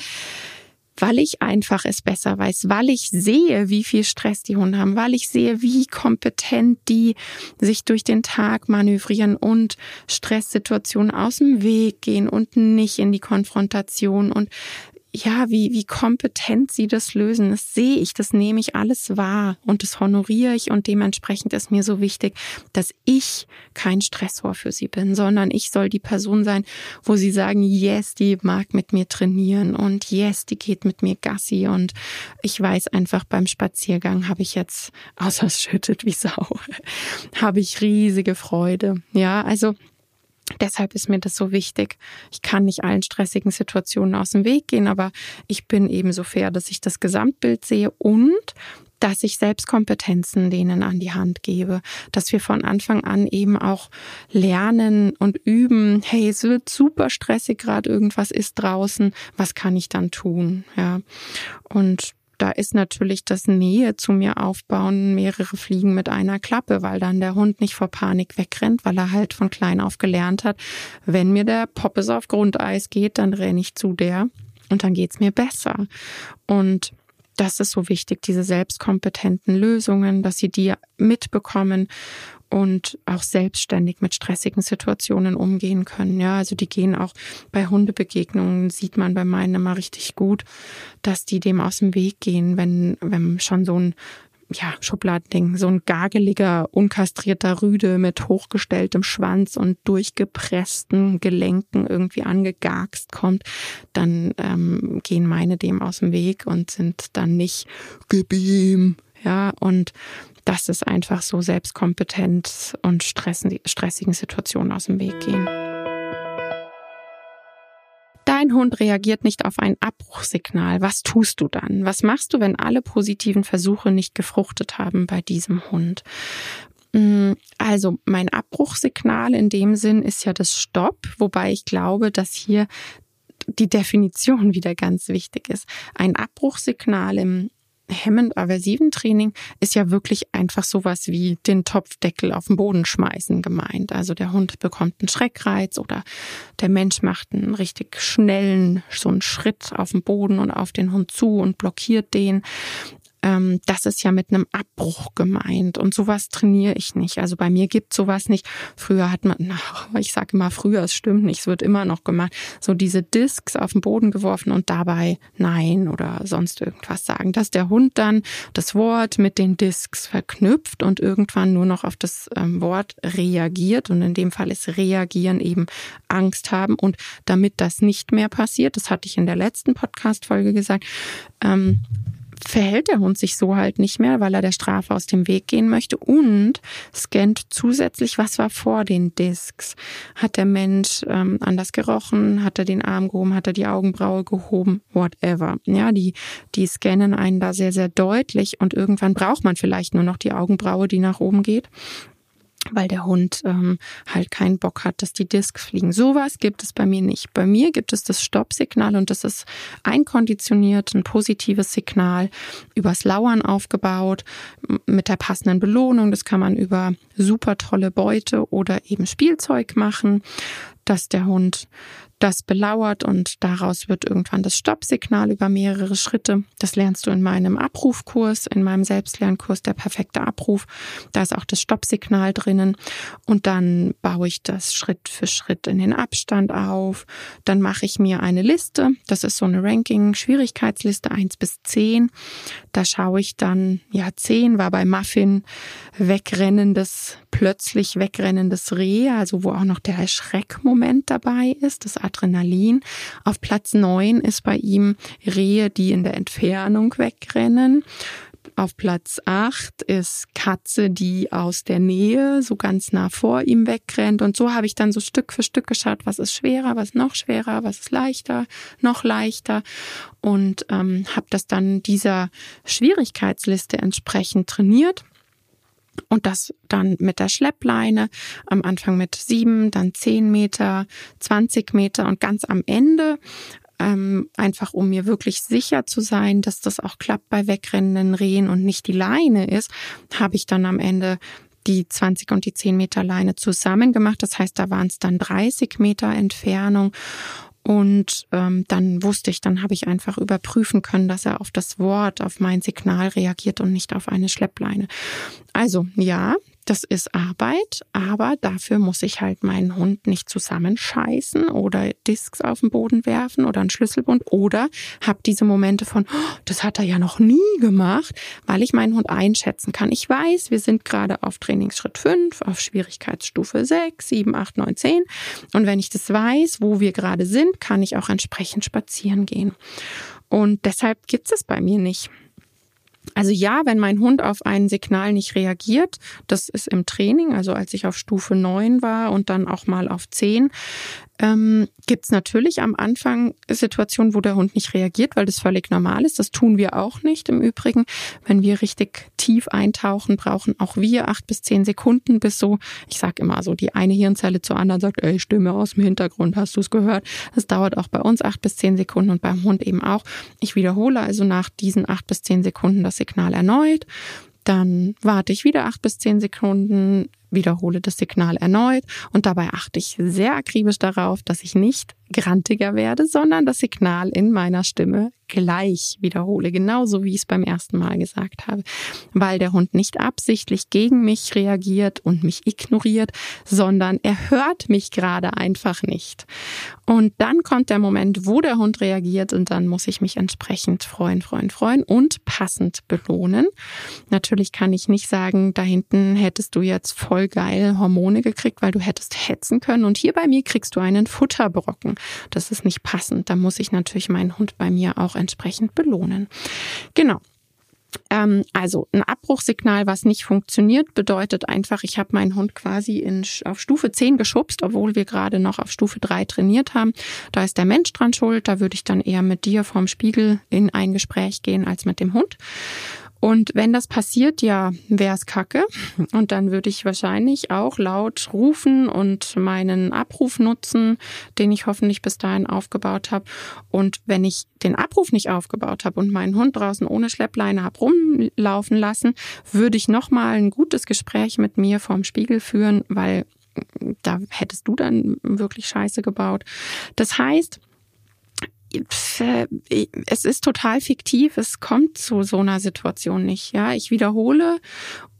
weil ich einfach es besser weiß, weil ich sehe, wie viel Stress die Hunde haben, weil ich sehe, wie kompetent die sich durch den Tag manövrieren und Stresssituationen aus dem Weg gehen und nicht in die Konfrontation und ja, wie, wie kompetent sie das lösen. Das sehe ich, das nehme ich alles wahr und das honoriere ich und dementsprechend ist mir so wichtig, dass ich kein Stressor für sie bin, sondern ich soll die Person sein, wo sie sagen, yes, die mag mit mir trainieren und yes, die geht mit mir Gassi und ich weiß einfach beim Spaziergang habe ich jetzt, außer es schüttet wie Sau, habe ich riesige Freude. Ja, also Deshalb ist mir das so wichtig. Ich kann nicht allen stressigen Situationen aus dem Weg gehen, aber ich bin eben so fair, dass ich das Gesamtbild sehe und dass ich Selbstkompetenzen denen an die Hand gebe, dass wir von Anfang an eben auch lernen und üben, hey, es wird super stressig gerade, irgendwas ist draußen, was kann ich dann tun, ja. Und da ist natürlich das Nähe zu mir aufbauen mehrere Fliegen mit einer Klappe, weil dann der Hund nicht vor Panik wegrennt, weil er halt von klein auf gelernt hat, wenn mir der Poppes auf Grundeis geht, dann renne ich zu der und dann geht's mir besser. Und das ist so wichtig, diese selbstkompetenten Lösungen, dass sie die mitbekommen und auch selbstständig mit stressigen Situationen umgehen können. Ja, also die gehen auch bei Hundebegegnungen, sieht man bei meinen immer richtig gut, dass die dem aus dem Weg gehen, wenn, wenn schon so ein ja, Schubladending, so ein gageliger, unkastrierter Rüde mit hochgestelltem Schwanz und durchgepressten Gelenken irgendwie angegagst kommt, dann ähm, gehen meine dem aus dem Weg und sind dann nicht gib ihm, ja, und das ist einfach so selbstkompetent und stressigen Situationen aus dem Weg gehen. Dein Hund reagiert nicht auf ein Abbruchsignal. Was tust du dann? Was machst du, wenn alle positiven Versuche nicht gefruchtet haben bei diesem Hund? Mm, also mein Abbruchsignal in dem Sinn ist ja das Stopp, wobei ich glaube, dass hier die Definition wieder ganz wichtig ist. Ein Abbruchsignal im hemmend-aversiven Training ist ja wirklich einfach sowas wie den Topfdeckel auf den Boden schmeißen gemeint. Also der Hund bekommt einen Schreckreiz oder der Mensch macht einen richtig schnellen, so einen Schritt auf den Boden und auf den Hund zu und blockiert den. Ähm, das ist ja mit einem Abbruch gemeint und sowas trainiere ich nicht. Also bei mir gibt sowas nicht. Früher hat man, na, ich sage immer früher, es stimmt nicht, es wird immer noch gemacht, so diese Discs auf den Boden geworfen und dabei Nein oder sonst irgendwas sagen, dass der Hund dann das Wort mit den Discs verknüpft und irgendwann nur noch auf das ähm, Wort reagiert und in dem Fall ist reagieren eben Angst haben und damit das nicht mehr passiert, das hatte ich in der letzten Podcast-Folge gesagt, ähm, verhält der Hund sich so halt nicht mehr, weil er der Strafe aus dem Weg gehen möchte und scannt zusätzlich, was war vor den Discs. Hat der Mensch ähm, anders gerochen, hat er den Arm gehoben, hat er die Augenbraue gehoben, whatever. Ja, die, die scannen einen da sehr, sehr deutlich und irgendwann braucht man vielleicht nur noch die Augenbraue, die nach oben geht weil der Hund ähm, halt keinen Bock hat, dass die Discs fliegen. Sowas gibt es bei mir nicht. Bei mir gibt es das Stoppsignal und das ist einkonditioniert, ein positives Signal, übers Lauern aufgebaut, mit der passenden Belohnung. Das kann man über super tolle Beute oder eben Spielzeug machen, dass der Hund das belauert und daraus wird irgendwann das Stoppsignal über mehrere Schritte. Das lernst du in meinem Abrufkurs, in meinem Selbstlernkurs, der perfekte Abruf. Da ist auch das Stoppsignal drinnen und dann baue ich das Schritt für Schritt in den Abstand auf. Dann mache ich mir eine Liste. Das ist so eine Ranking, Schwierigkeitsliste eins bis zehn. Da schaue ich dann, ja, zehn war bei Muffin wegrennendes, plötzlich wegrennendes Reh, also wo auch noch der Schreckmoment dabei ist, das Adrenalin. Auf Platz neun ist bei ihm Rehe, die in der Entfernung wegrennen. Auf Platz acht ist Katze, die aus der Nähe so ganz nah vor ihm wegrennt. Und so habe ich dann so Stück für Stück geschaut, was ist schwerer, was noch schwerer, was ist leichter, noch leichter. Und ähm, habe das dann dieser Schwierigkeitsliste entsprechend trainiert. Und das dann mit der Schleppleine, am Anfang mit sieben, dann zehn Meter, 20 Meter und ganz am Ende, ähm, einfach um mir wirklich sicher zu sein, dass das auch klappt bei wegrennenden Rehen und nicht die Leine ist, habe ich dann am Ende die 20 und die 10 Meter Leine zusammen gemacht. Das heißt, da waren es dann 30 Meter Entfernung. Und ähm, dann wusste ich, dann habe ich einfach überprüfen können, dass er auf das Wort, auf mein Signal reagiert und nicht auf eine Schleppleine. Also ja, das ist Arbeit, aber dafür muss ich halt meinen Hund nicht zusammenscheißen oder Disks auf den Boden werfen oder einen Schlüsselbund oder habe diese Momente von, oh, das hat er ja noch nie gemacht, weil ich meinen Hund einschätzen kann. Ich weiß, wir sind gerade auf Trainingsschritt 5, auf Schwierigkeitsstufe 6, 7, 8, 9, 10 und wenn ich das weiß, wo wir gerade sind, kann ich auch entsprechend spazieren gehen. Und deshalb gibt es bei mir nicht. Also ja, wenn mein Hund auf ein Signal nicht reagiert, das ist im Training, also als ich auf Stufe 9 war und dann auch mal auf 10, ähm, gibt es natürlich am Anfang Situationen, wo der Hund nicht reagiert, weil das völlig normal ist. Das tun wir auch nicht im Übrigen. Wenn wir richtig tief eintauchen, brauchen auch wir acht bis zehn Sekunden, bis so, ich sage immer so, die eine Hirnzelle zur anderen sagt, ey, Stimme aus dem Hintergrund, hast du es gehört? Das dauert auch bei uns acht bis zehn Sekunden und beim Hund eben auch. Ich wiederhole also nach diesen acht bis zehn Sekunden das Signal erneut. Dann warte ich wieder acht bis zehn Sekunden, wiederhole das Signal erneut. Und dabei achte ich sehr akribisch darauf, dass ich nicht grantiger werde, sondern das Signal in meiner Stimme gleich wiederhole, genauso wie ich es beim ersten Mal gesagt habe, weil der Hund nicht absichtlich gegen mich reagiert und mich ignoriert, sondern er hört mich gerade einfach nicht. Und dann kommt der Moment, wo der Hund reagiert und dann muss ich mich entsprechend freuen, freuen, freuen und passend belohnen. Natürlich kann ich nicht sagen, da hinten hättest du jetzt voll geil Hormone gekriegt, weil du hättest hetzen können und hier bei mir kriegst du einen Futterbrocken. Das ist nicht passend. Da muss ich natürlich meinen Hund bei mir auch entsprechend belohnen. Genau. Ähm, also ein Abbruchsignal, was nicht funktioniert, bedeutet einfach, ich habe meinen Hund quasi in, auf Stufe 10 geschubst, obwohl wir gerade noch auf Stufe 3 trainiert haben. Da ist der Mensch dran schuld. Da würde ich dann eher mit dir vorm Spiegel in ein Gespräch gehen als mit dem Hund. Und wenn das passiert, ja, wäre es kacke. Und dann würde ich wahrscheinlich auch laut rufen und meinen Abruf nutzen, den ich hoffentlich bis dahin aufgebaut habe. Und wenn ich den Abruf nicht aufgebaut habe und meinen Hund draußen ohne Schleppleine habe rumlaufen lassen, würde ich nochmal ein gutes Gespräch mit mir vorm Spiegel führen, weil da hättest du dann wirklich Scheiße gebaut. Das heißt, es ist total fiktiv. Es kommt zu so einer Situation nicht. Ja, ich wiederhole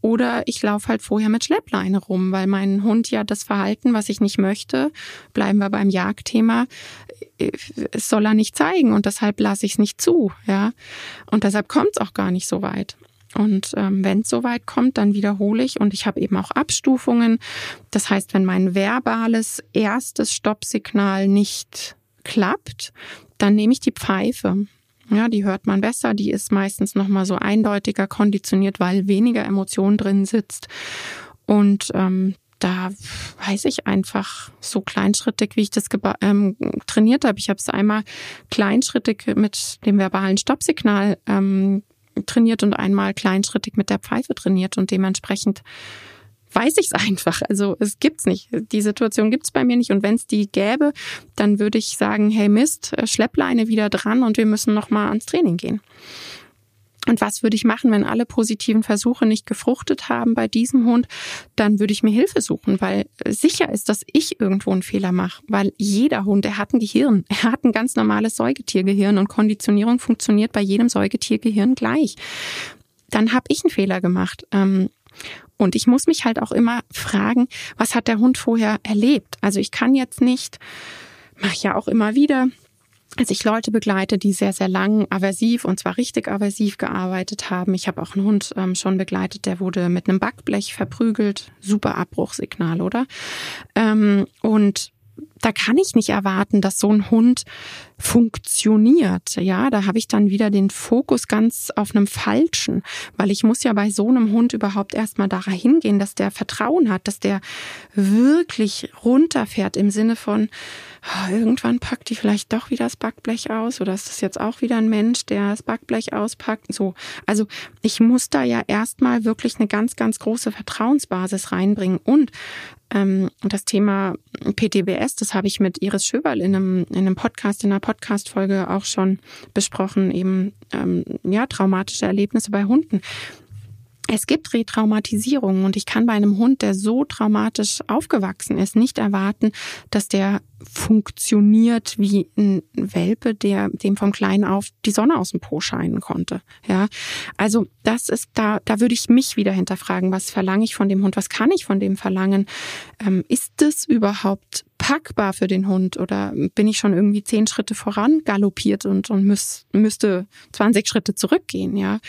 oder ich laufe halt vorher mit Schleppleine rum, weil mein Hund ja das Verhalten, was ich nicht möchte, bleiben wir beim Jagdthema, es soll er nicht zeigen und deshalb lasse ich es nicht zu. Ja, und deshalb kommt es auch gar nicht so weit. Und ähm, wenn es soweit kommt, dann wiederhole ich und ich habe eben auch Abstufungen. Das heißt, wenn mein verbales erstes Stoppsignal nicht klappt, dann nehme ich die Pfeife. Ja, die hört man besser, die ist meistens nochmal so eindeutiger konditioniert, weil weniger Emotion drin sitzt. Und ähm, da weiß ich einfach so kleinschrittig, wie ich das ähm, trainiert habe. Ich habe es einmal kleinschrittig mit dem verbalen Stoppsignal ähm, trainiert und einmal kleinschrittig mit der Pfeife trainiert und dementsprechend weiß ich es einfach. Also es gibt's nicht. Die Situation gibt's bei mir nicht. Und wenn es die gäbe, dann würde ich sagen, hey Mist, äh, Schleppleine wieder dran und wir müssen nochmal ans Training gehen. Und was würde ich machen, wenn alle positiven Versuche nicht gefruchtet haben bei diesem Hund? Dann würde ich mir Hilfe suchen, weil sicher ist, dass ich irgendwo einen Fehler mache. Weil jeder Hund, er hat ein Gehirn. Er hat ein ganz normales Säugetiergehirn und Konditionierung funktioniert bei jedem Säugetiergehirn gleich. Dann habe ich einen Fehler gemacht. Und ich muss mich halt auch immer fragen, was hat der Hund vorher erlebt? Also ich kann jetzt nicht, mache ich ja auch immer wieder, als ich Leute begleite, die sehr, sehr lang aversiv und zwar richtig aversiv gearbeitet haben. Ich habe auch einen Hund ähm, schon begleitet, der wurde mit einem Backblech verprügelt. Super Abbruchsignal, oder? Ähm, und da kann ich nicht erwarten, dass so ein Hund funktioniert. Ja, da habe ich dann wieder den Fokus ganz auf einem falschen, weil ich muss ja bei so einem Hund überhaupt erstmal dahin gehen, dass der Vertrauen hat, dass der wirklich runterfährt im Sinne von, oh, irgendwann packt die vielleicht doch wieder das Backblech aus oder ist das jetzt auch wieder ein Mensch, der das Backblech auspackt? So. Also ich muss da ja erstmal wirklich eine ganz, ganz große Vertrauensbasis reinbringen und ähm, das Thema PTBS, das habe ich mit Iris Schöberl in einem, in einem Podcast, in einer Podcast-Folge auch schon besprochen, eben ähm, ja, traumatische Erlebnisse bei Hunden. Es gibt Retraumatisierungen und ich kann bei einem Hund, der so traumatisch aufgewachsen ist, nicht erwarten, dass der funktioniert wie ein Welpe, der dem vom Kleinen auf die Sonne aus dem Po scheinen konnte. Ja, also das ist da, da würde ich mich wieder hinterfragen, was verlange ich von dem Hund, was kann ich von dem verlangen? Ähm, ist es überhaupt packbar für den Hund oder bin ich schon irgendwie zehn Schritte voran galoppiert und, und müß, müsste 20 Schritte zurückgehen? Ja,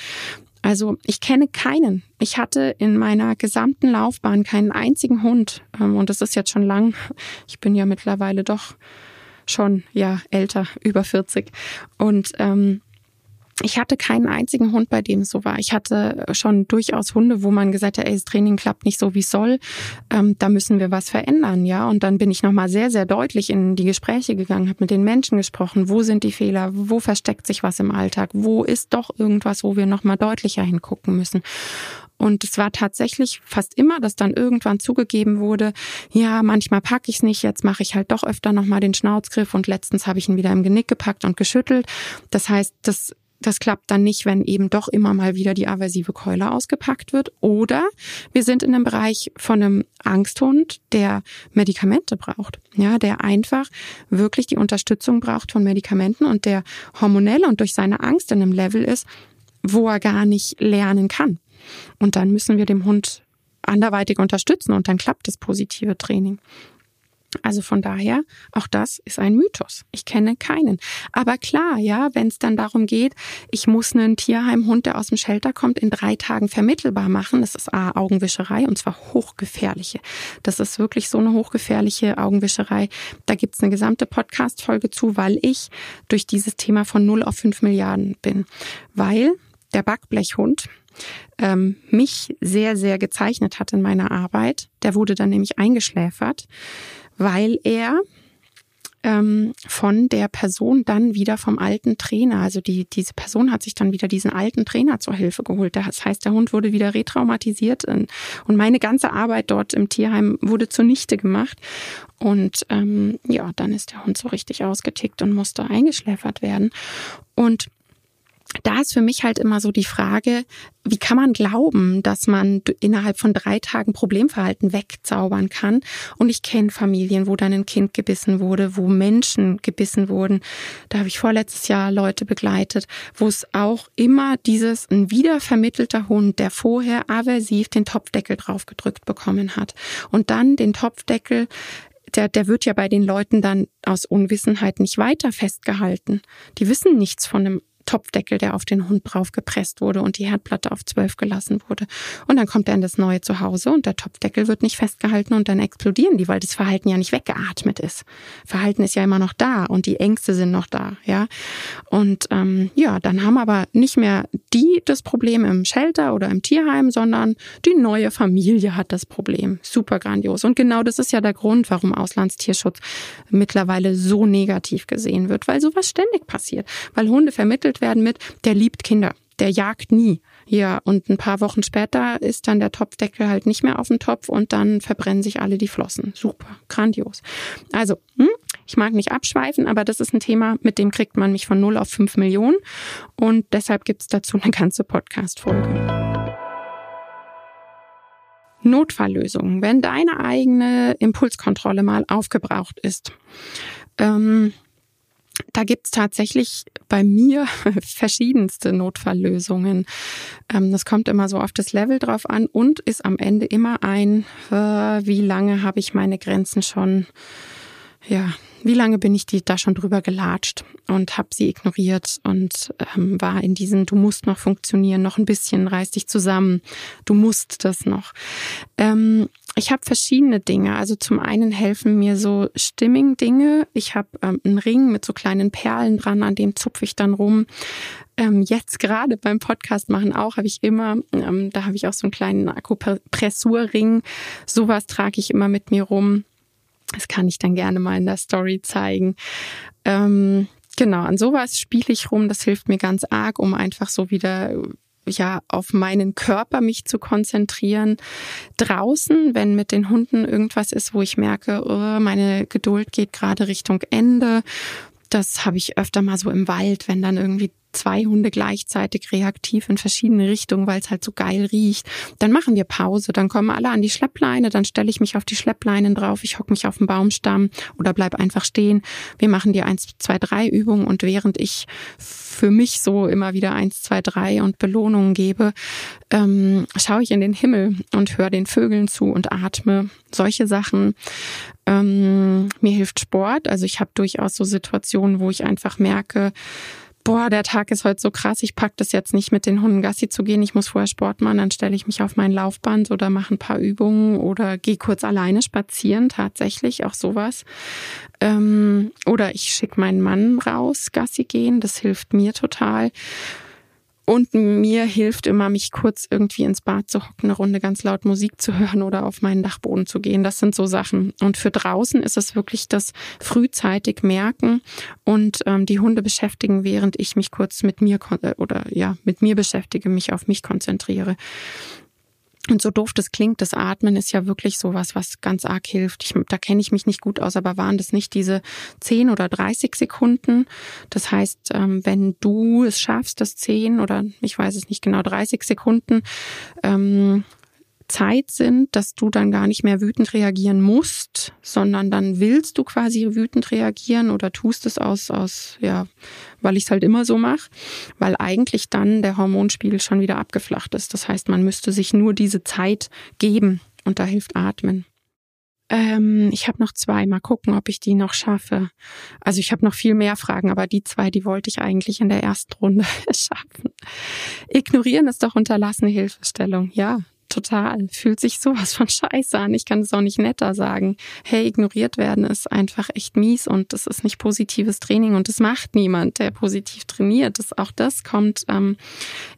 also ich kenne keinen. Ich hatte in meiner gesamten Laufbahn keinen einzigen Hund. Ähm, und das ist jetzt schon lang. Ich bin ja mittlerweile doch schon ja älter, über 40. Und ähm, ich hatte keinen einzigen Hund, bei dem es so war. Ich hatte schon durchaus Hunde, wo man gesagt hat, ey, das Training klappt nicht so, wie es soll. Ähm, da müssen wir was verändern, ja. Und dann bin ich nochmal sehr, sehr deutlich in die Gespräche gegangen, habe mit den Menschen gesprochen. Wo sind die Fehler? Wo versteckt sich was im Alltag? Wo ist doch irgendwas, wo wir nochmal deutlicher hingucken müssen? Und es war tatsächlich fast immer, dass dann irgendwann zugegeben wurde, ja, manchmal packe ich es nicht, jetzt mache ich halt doch öfter nochmal den Schnauzgriff und letztens habe ich ihn wieder im Genick gepackt und geschüttelt. Das heißt, das das klappt dann nicht, wenn eben doch immer mal wieder die aversive Keule ausgepackt wird. Oder wir sind in einem Bereich von einem Angsthund, der Medikamente braucht. Ja, der einfach wirklich die Unterstützung braucht von Medikamenten und der hormonell und durch seine Angst in einem Level ist, wo er gar nicht lernen kann. Und dann müssen wir dem Hund anderweitig unterstützen und dann klappt das positive Training. Also von daher, auch das ist ein Mythos. Ich kenne keinen. Aber klar, ja, wenn es dann darum geht, ich muss einen Tierheimhund, der aus dem Shelter kommt, in drei Tagen vermittelbar machen. Das ist A, Augenwischerei und zwar hochgefährliche. Das ist wirklich so eine hochgefährliche Augenwischerei. Da gibt's eine gesamte Podcast-Folge zu, weil ich durch dieses Thema von 0 auf 5 Milliarden bin. Weil der Backblechhund, ähm, mich sehr, sehr gezeichnet hat in meiner Arbeit. Der wurde dann nämlich eingeschläfert weil er ähm, von der Person dann wieder vom alten Trainer, also die, diese Person hat sich dann wieder diesen alten Trainer zur Hilfe geholt. Das heißt, der Hund wurde wieder retraumatisiert und meine ganze Arbeit dort im Tierheim wurde zunichte gemacht. Und ähm, ja, dann ist der Hund so richtig ausgetickt und musste eingeschläfert werden. Und da ist für mich halt immer so die Frage, wie kann man glauben, dass man innerhalb von drei Tagen Problemverhalten wegzaubern kann? Und ich kenne Familien, wo dann ein Kind gebissen wurde, wo Menschen gebissen wurden. Da habe ich vorletztes Jahr Leute begleitet, wo es auch immer dieses ein wiedervermittelter Hund, der vorher aversiv den Topfdeckel draufgedrückt bekommen hat und dann den Topfdeckel der, der wird ja bei den Leuten dann aus Unwissenheit nicht weiter festgehalten. Die wissen nichts von einem Topfdeckel, der auf den Hund draufgepresst wurde und die Herdplatte auf zwölf gelassen wurde. Und dann kommt er in das neue Zuhause und der Topfdeckel wird nicht festgehalten und dann explodieren die, weil das Verhalten ja nicht weggeatmet ist. Verhalten ist ja immer noch da und die Ängste sind noch da, ja. Und ähm, ja, dann haben aber nicht mehr die das Problem im Shelter oder im Tierheim, sondern die neue Familie hat das Problem. Super grandios. Und genau das ist ja der Grund, warum Auslandstierschutz mittlerweile so negativ gesehen wird, weil sowas ständig passiert. Weil Hunde vermittelt behandelt werden mit, der liebt Kinder, der jagt nie. Ja, und ein paar Wochen später ist dann der Topfdeckel halt nicht mehr auf dem Topf und dann verbrennen sich alle die Flossen. Super, grandios. Also, hm, ich mag nicht abschweifen, aber das ist ein Thema, mit dem kriegt man mich von 0 auf 5 Millionen und deshalb gibt's dazu eine ganze Podcast-Folge. Notfalllösungen. Wenn deine eigene Impulskontrolle mal aufgebraucht ist, ähm, da gibt's tatsächlich bei mir verschiedenste Notfalllösungen. Ähm, das kommt immer so auf das Level drauf an und ist am Ende immer ein, äh, wie lange habe ich meine Grenzen schon, ja, wie lange bin ich die da schon drüber gelatscht und habe sie ignoriert und ähm, war in diesem, du musst noch funktionieren, noch ein bisschen, reiß dich zusammen, du musst das noch. Ähm, ich habe verschiedene Dinge. Also zum einen helfen mir so Stimming-Dinge. Ich habe ähm, einen Ring mit so kleinen Perlen dran, an dem zupfe ich dann rum. Ähm, jetzt gerade beim Podcast machen auch habe ich immer, ähm, da habe ich auch so einen kleinen Akupressurring. Sowas trage ich immer mit mir rum. Das kann ich dann gerne mal in der Story zeigen. Ähm, Genau, an sowas spiele ich rum. Das hilft mir ganz arg, um einfach so wieder ja auf meinen Körper mich zu konzentrieren. Draußen, wenn mit den Hunden irgendwas ist, wo ich merke, oh, meine Geduld geht gerade Richtung Ende. Das habe ich öfter mal so im Wald, wenn dann irgendwie zwei Hunde gleichzeitig reaktiv in verschiedene Richtungen, weil es halt so geil riecht. Dann machen wir Pause, dann kommen alle an die Schleppleine, dann stelle ich mich auf die Schleppleinen drauf, ich hocke mich auf den Baumstamm oder bleib einfach stehen. Wir machen die eins, zwei, drei Übungen und während ich für mich so immer wieder eins, zwei, drei und Belohnungen gebe, ähm, schaue ich in den Himmel und höre den Vögeln zu und atme. Solche Sachen. Ähm, mir hilft Sport. Also ich habe durchaus so Situationen, wo ich einfach merke, boah, der Tag ist heute so krass, ich pack das jetzt nicht mit den Hunden Gassi zu gehen, ich muss vorher Sport machen, dann stelle ich mich auf mein Laufband oder mache ein paar Übungen oder gehe kurz alleine spazieren, tatsächlich auch sowas. Ähm, oder ich schicke meinen Mann raus, Gassi gehen, das hilft mir total. Und mir hilft immer, mich kurz irgendwie ins Bad zu hocken, eine Runde ganz laut Musik zu hören oder auf meinen Dachboden zu gehen. Das sind so Sachen. Und für draußen ist es wirklich das frühzeitig merken und ähm, die Hunde beschäftigen, während ich mich kurz mit mir oder ja, mit mir beschäftige, mich auf mich konzentriere. Und so doof das klingt, das Atmen ist ja wirklich sowas, was ganz arg hilft. Ich, da kenne ich mich nicht gut aus, aber waren das nicht diese 10 oder 30 Sekunden? Das heißt, ähm, wenn du es schaffst, das 10 oder ich weiß es nicht genau, 30 Sekunden ähm, Zeit sind, dass du dann gar nicht mehr wütend reagieren musst, sondern dann willst du quasi wütend reagieren oder tust es aus, aus ja, weil ich es halt immer so mache, weil eigentlich dann der Hormonspiegel schon wieder abgeflacht ist. Das heißt, man müsste sich nur diese Zeit geben und da hilft Atmen. Ähm, ich habe noch zwei. Mal gucken, ob ich die noch schaffe. Also ich habe noch viel mehr Fragen, aber die zwei, die wollte ich eigentlich in der ersten Runde schaffen. Ignorieren ist doch unterlassene Hilfestellung. Ja, total. Fühlt sich sowas von scheiße an. Ich kann es auch nicht netter sagen. Hey, ignoriert werden ist einfach echt mies und das ist nicht positives Training und das macht niemand, der positiv trainiert. Das, auch das kommt ähm,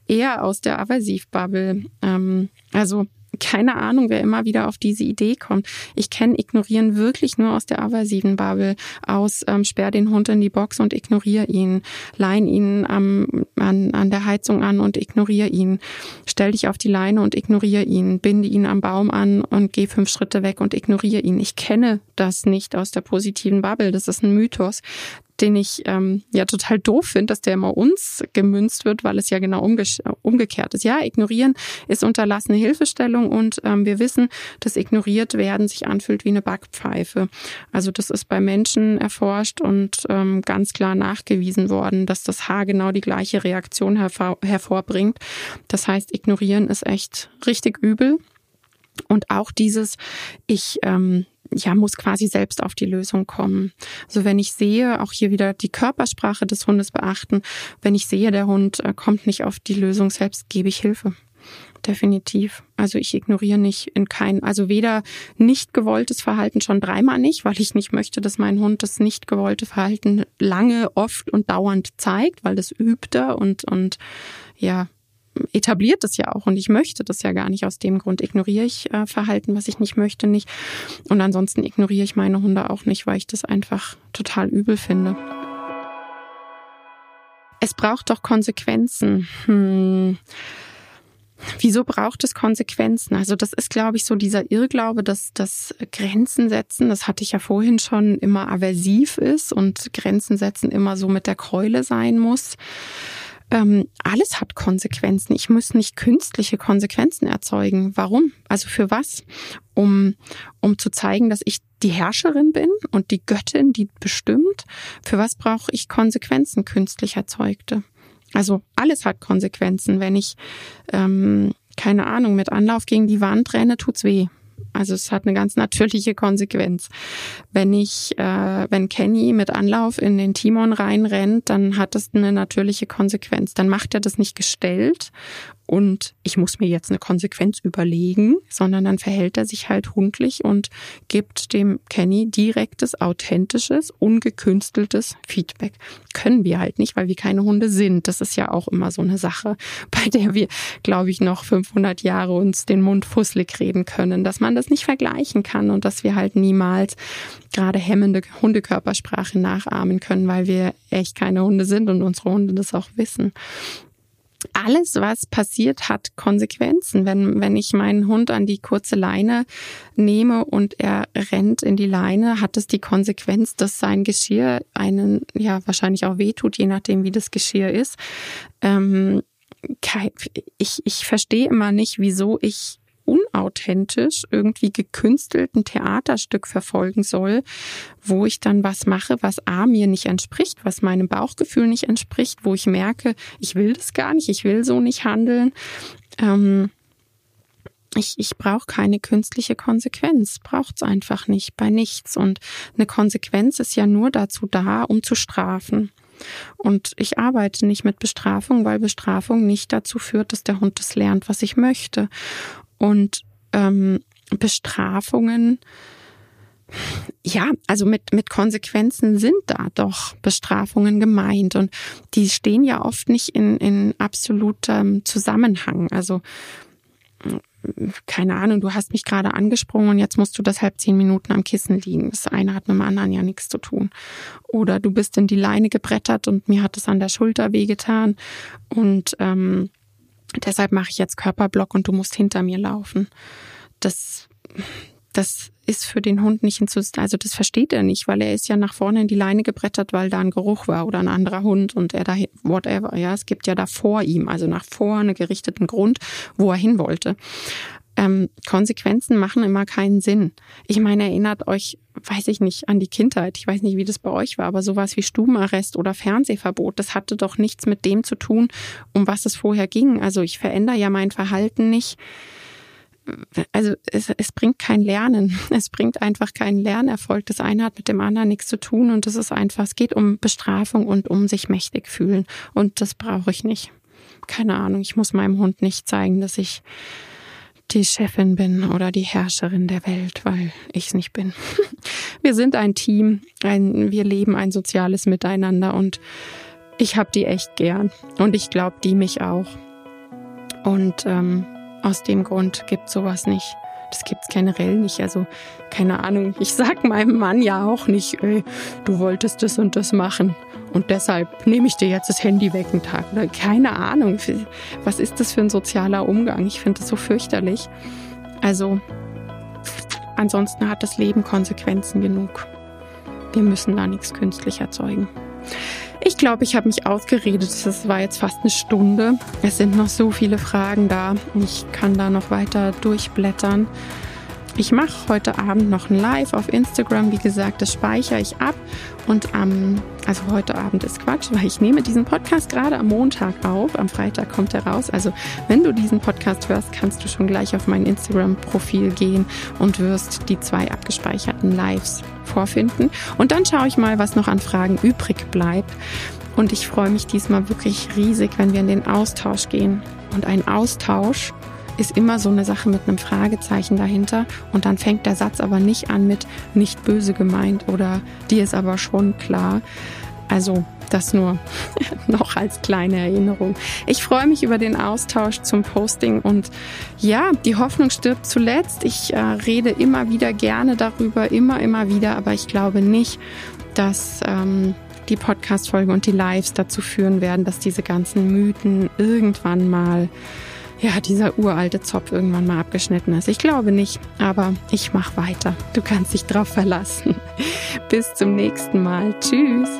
eher aus der Aversivbubble. Ähm, also keine Ahnung, wer immer wieder auf diese Idee kommt. Ich kenne Ignorieren wirklich nur aus der aversiven Bubble, aus ähm, sperr den Hund in die Box und ignoriere ihn, lein ihn am, an, an der Heizung an und ignoriere ihn, stell dich auf die Leine und ignoriere ihn, binde ihn am Baum an und geh fünf Schritte weg und ignoriere ihn. Ich kenne das nicht aus der positiven Bubble, das ist ein Mythos den ich ähm, ja total doof finde, dass der immer uns gemünzt wird, weil es ja genau umge umgekehrt ist. Ja, ignorieren ist unterlassene Hilfestellung und ähm, wir wissen, dass ignoriert werden sich anfühlt wie eine Backpfeife. Also das ist bei Menschen erforscht und ähm, ganz klar nachgewiesen worden, dass das Haar genau die gleiche Reaktion hervor hervorbringt. Das heißt, ignorieren ist echt richtig übel. Und auch dieses, ich ähm, ja, muss quasi selbst auf die Lösung kommen. Also wenn ich sehe, auch hier wieder die Körpersprache des Hundes beachten, wenn ich sehe, der Hund äh, kommt nicht auf die Lösung selbst, gebe ich Hilfe. Definitiv. Also ich ignoriere nicht in kein, also weder nicht gewolltes Verhalten schon dreimal nicht, weil ich nicht möchte, dass mein Hund das nicht gewollte Verhalten lange, oft und dauernd zeigt, weil das übt er und, und ja, etabliert es ja auch und ich möchte das ja gar nicht. Aus dem Grund ignoriere ich äh, Verhalten, was ich nicht möchte, nicht. Und ansonsten ignoriere ich meine Hunde auch nicht, weil ich das einfach total übel finde. Es braucht doch Konsequenzen. Hm. Wieso braucht es Konsequenzen? Also das ist, glaube ich, so dieser Irrglaube, dass das Grenzen setzen, das hatte ich ja vorhin schon, immer aversiv ist und Grenzen setzen immer so mit der Keule sein muss ähm, alles hat Konsequenzen. Ich muss nicht künstliche Konsequenzen erzeugen. Warum? Also für was? Um, um zu zeigen, dass ich die Herrscherin bin und die Göttin, die bestimmt. Für was brauche ich Konsequenzen künstlich erzeugte? Also alles hat Konsequenzen. Wenn ich, ähm, keine Ahnung, mit Anlauf gegen die Wand renne, tut's weh. Also es hat eine ganz natürliche Konsequenz. Wenn ich, äh, wenn Kenny mit Anlauf in den Timon reinrennt, dann hat das eine natürliche Konsequenz. Dann macht er das nicht gestellt und ich muss mir jetzt eine Konsequenz überlegen, sondern dann verhält er sich halt hundlich und gibt dem Kenny direktes, authentisches, ungekünsteltes Feedback. Können wir halt nicht, weil wir keine Hunde sind. Das ist ja auch immer so eine Sache, bei der wir, glaube ich, noch 500 Jahre uns den Mund fusselig reden können, dass man das nicht vergleichen kann und dass wir halt niemals gerade hemmende Hundekörpersprache nachahmen können, weil wir echt keine Hunde sind und unsere Hunde das auch wissen alles, was passiert, hat Konsequenzen. Wenn, wenn ich meinen Hund an die kurze Leine nehme und er rennt in die Leine, hat es die Konsequenz, dass sein Geschirr einen ja wahrscheinlich auch wehtut, je nachdem, wie das Geschirr ist. Ähm, ich, ich verstehe immer nicht, wieso ich unauthentisch irgendwie gekünstelt ein Theaterstück verfolgen soll, wo ich dann was mache, was A mir nicht entspricht, was meinem Bauchgefühl nicht entspricht, wo ich merke, ich will das gar nicht, ich will so nicht handeln. Ähm, ich, ich brauche keine künstliche Konsequenz, braucht's einfach nicht, bei nichts. Und eine Konsequenz ist ja nur dazu da, um zu strafen. Und ich arbeite nicht mit Bestrafung, weil Bestrafung nicht dazu führt, dass der Hund das lernt, was ich möchte. Und ähm, Bestrafungen, ja, also mit, mit Konsequenzen sind da doch Bestrafungen gemeint und die stehen ja oft nicht in, in absolutem Zusammenhang. Also keine Ahnung, du hast mich gerade angesprungen und jetzt musst du deshalb zehn Minuten am Kissen liegen. Das eine hat mit dem anderen ja nichts zu tun. Oder du bist in die Leine gebrettert und mir hat es an der Schulter wehgetan und ähm, Deshalb mache ich jetzt Körperblock und du musst hinter mir laufen. Das, das ist für den Hund nicht hinzusetzen. Also das versteht er nicht, weil er ist ja nach vorne in die Leine gebrettert, weil da ein Geruch war oder ein anderer Hund und er da, whatever. Ja, es gibt ja da vor ihm, also nach vorne gerichteten Grund, wo er hin wollte ähm, Konsequenzen machen immer keinen Sinn. Ich meine, erinnert euch, weiß ich nicht, an die Kindheit. Ich weiß nicht, wie das bei euch war, aber sowas wie Stubenarrest oder Fernsehverbot, das hatte doch nichts mit dem zu tun, um was es vorher ging. Also ich verändere ja mein Verhalten nicht. Also es, es bringt kein Lernen. Es bringt einfach keinen Lernerfolg. Das eine hat mit dem anderen nichts zu tun und das ist einfach, es geht um Bestrafung und um sich mächtig fühlen. Und das brauche ich nicht. Keine Ahnung, ich muss meinem Hund nicht zeigen, dass ich die Chefin bin oder die Herrscherin der Welt, weil ich es nicht bin. Wir sind ein Team, ein, wir leben ein soziales Miteinander und ich habe die echt gern und ich glaube, die mich auch. Und ähm, aus dem Grund gibt sowas nicht. Das gibt's generell nicht. Also keine Ahnung. Ich sag meinem Mann ja auch nicht, ey, du wolltest das und das machen und deshalb nehme ich dir jetzt das Handy weg einen Tag. Oder keine Ahnung. Was ist das für ein sozialer Umgang? Ich finde das so fürchterlich. Also ansonsten hat das Leben Konsequenzen genug. Wir müssen da nichts künstlich erzeugen. Ich glaube, ich habe mich ausgeredet. Das war jetzt fast eine Stunde. Es sind noch so viele Fragen da. Ich kann da noch weiter durchblättern. Ich mache heute Abend noch ein Live auf Instagram. Wie gesagt, das speichere ich ab. Und am, also heute Abend ist Quatsch, weil ich nehme diesen Podcast gerade am Montag auf. Am Freitag kommt er raus. Also wenn du diesen Podcast hörst, kannst du schon gleich auf mein Instagram-Profil gehen und wirst die zwei abgespeicherten Lives vorfinden. Und dann schaue ich mal, was noch an Fragen übrig bleibt. Und ich freue mich diesmal wirklich riesig, wenn wir in den Austausch gehen. Und ein Austausch ist immer so eine Sache mit einem Fragezeichen dahinter und dann fängt der Satz aber nicht an mit nicht böse gemeint oder dir ist aber schon klar. Also das nur noch als kleine Erinnerung. Ich freue mich über den Austausch zum Posting und ja, die Hoffnung stirbt zuletzt. Ich äh, rede immer wieder gerne darüber, immer, immer wieder, aber ich glaube nicht, dass ähm, die Podcast-Folgen und die Lives dazu führen werden, dass diese ganzen Mythen irgendwann mal ja, dieser uralte Zopf irgendwann mal abgeschnitten ist. Ich glaube nicht, aber ich mache weiter. Du kannst dich drauf verlassen. Bis zum nächsten Mal. Tschüss.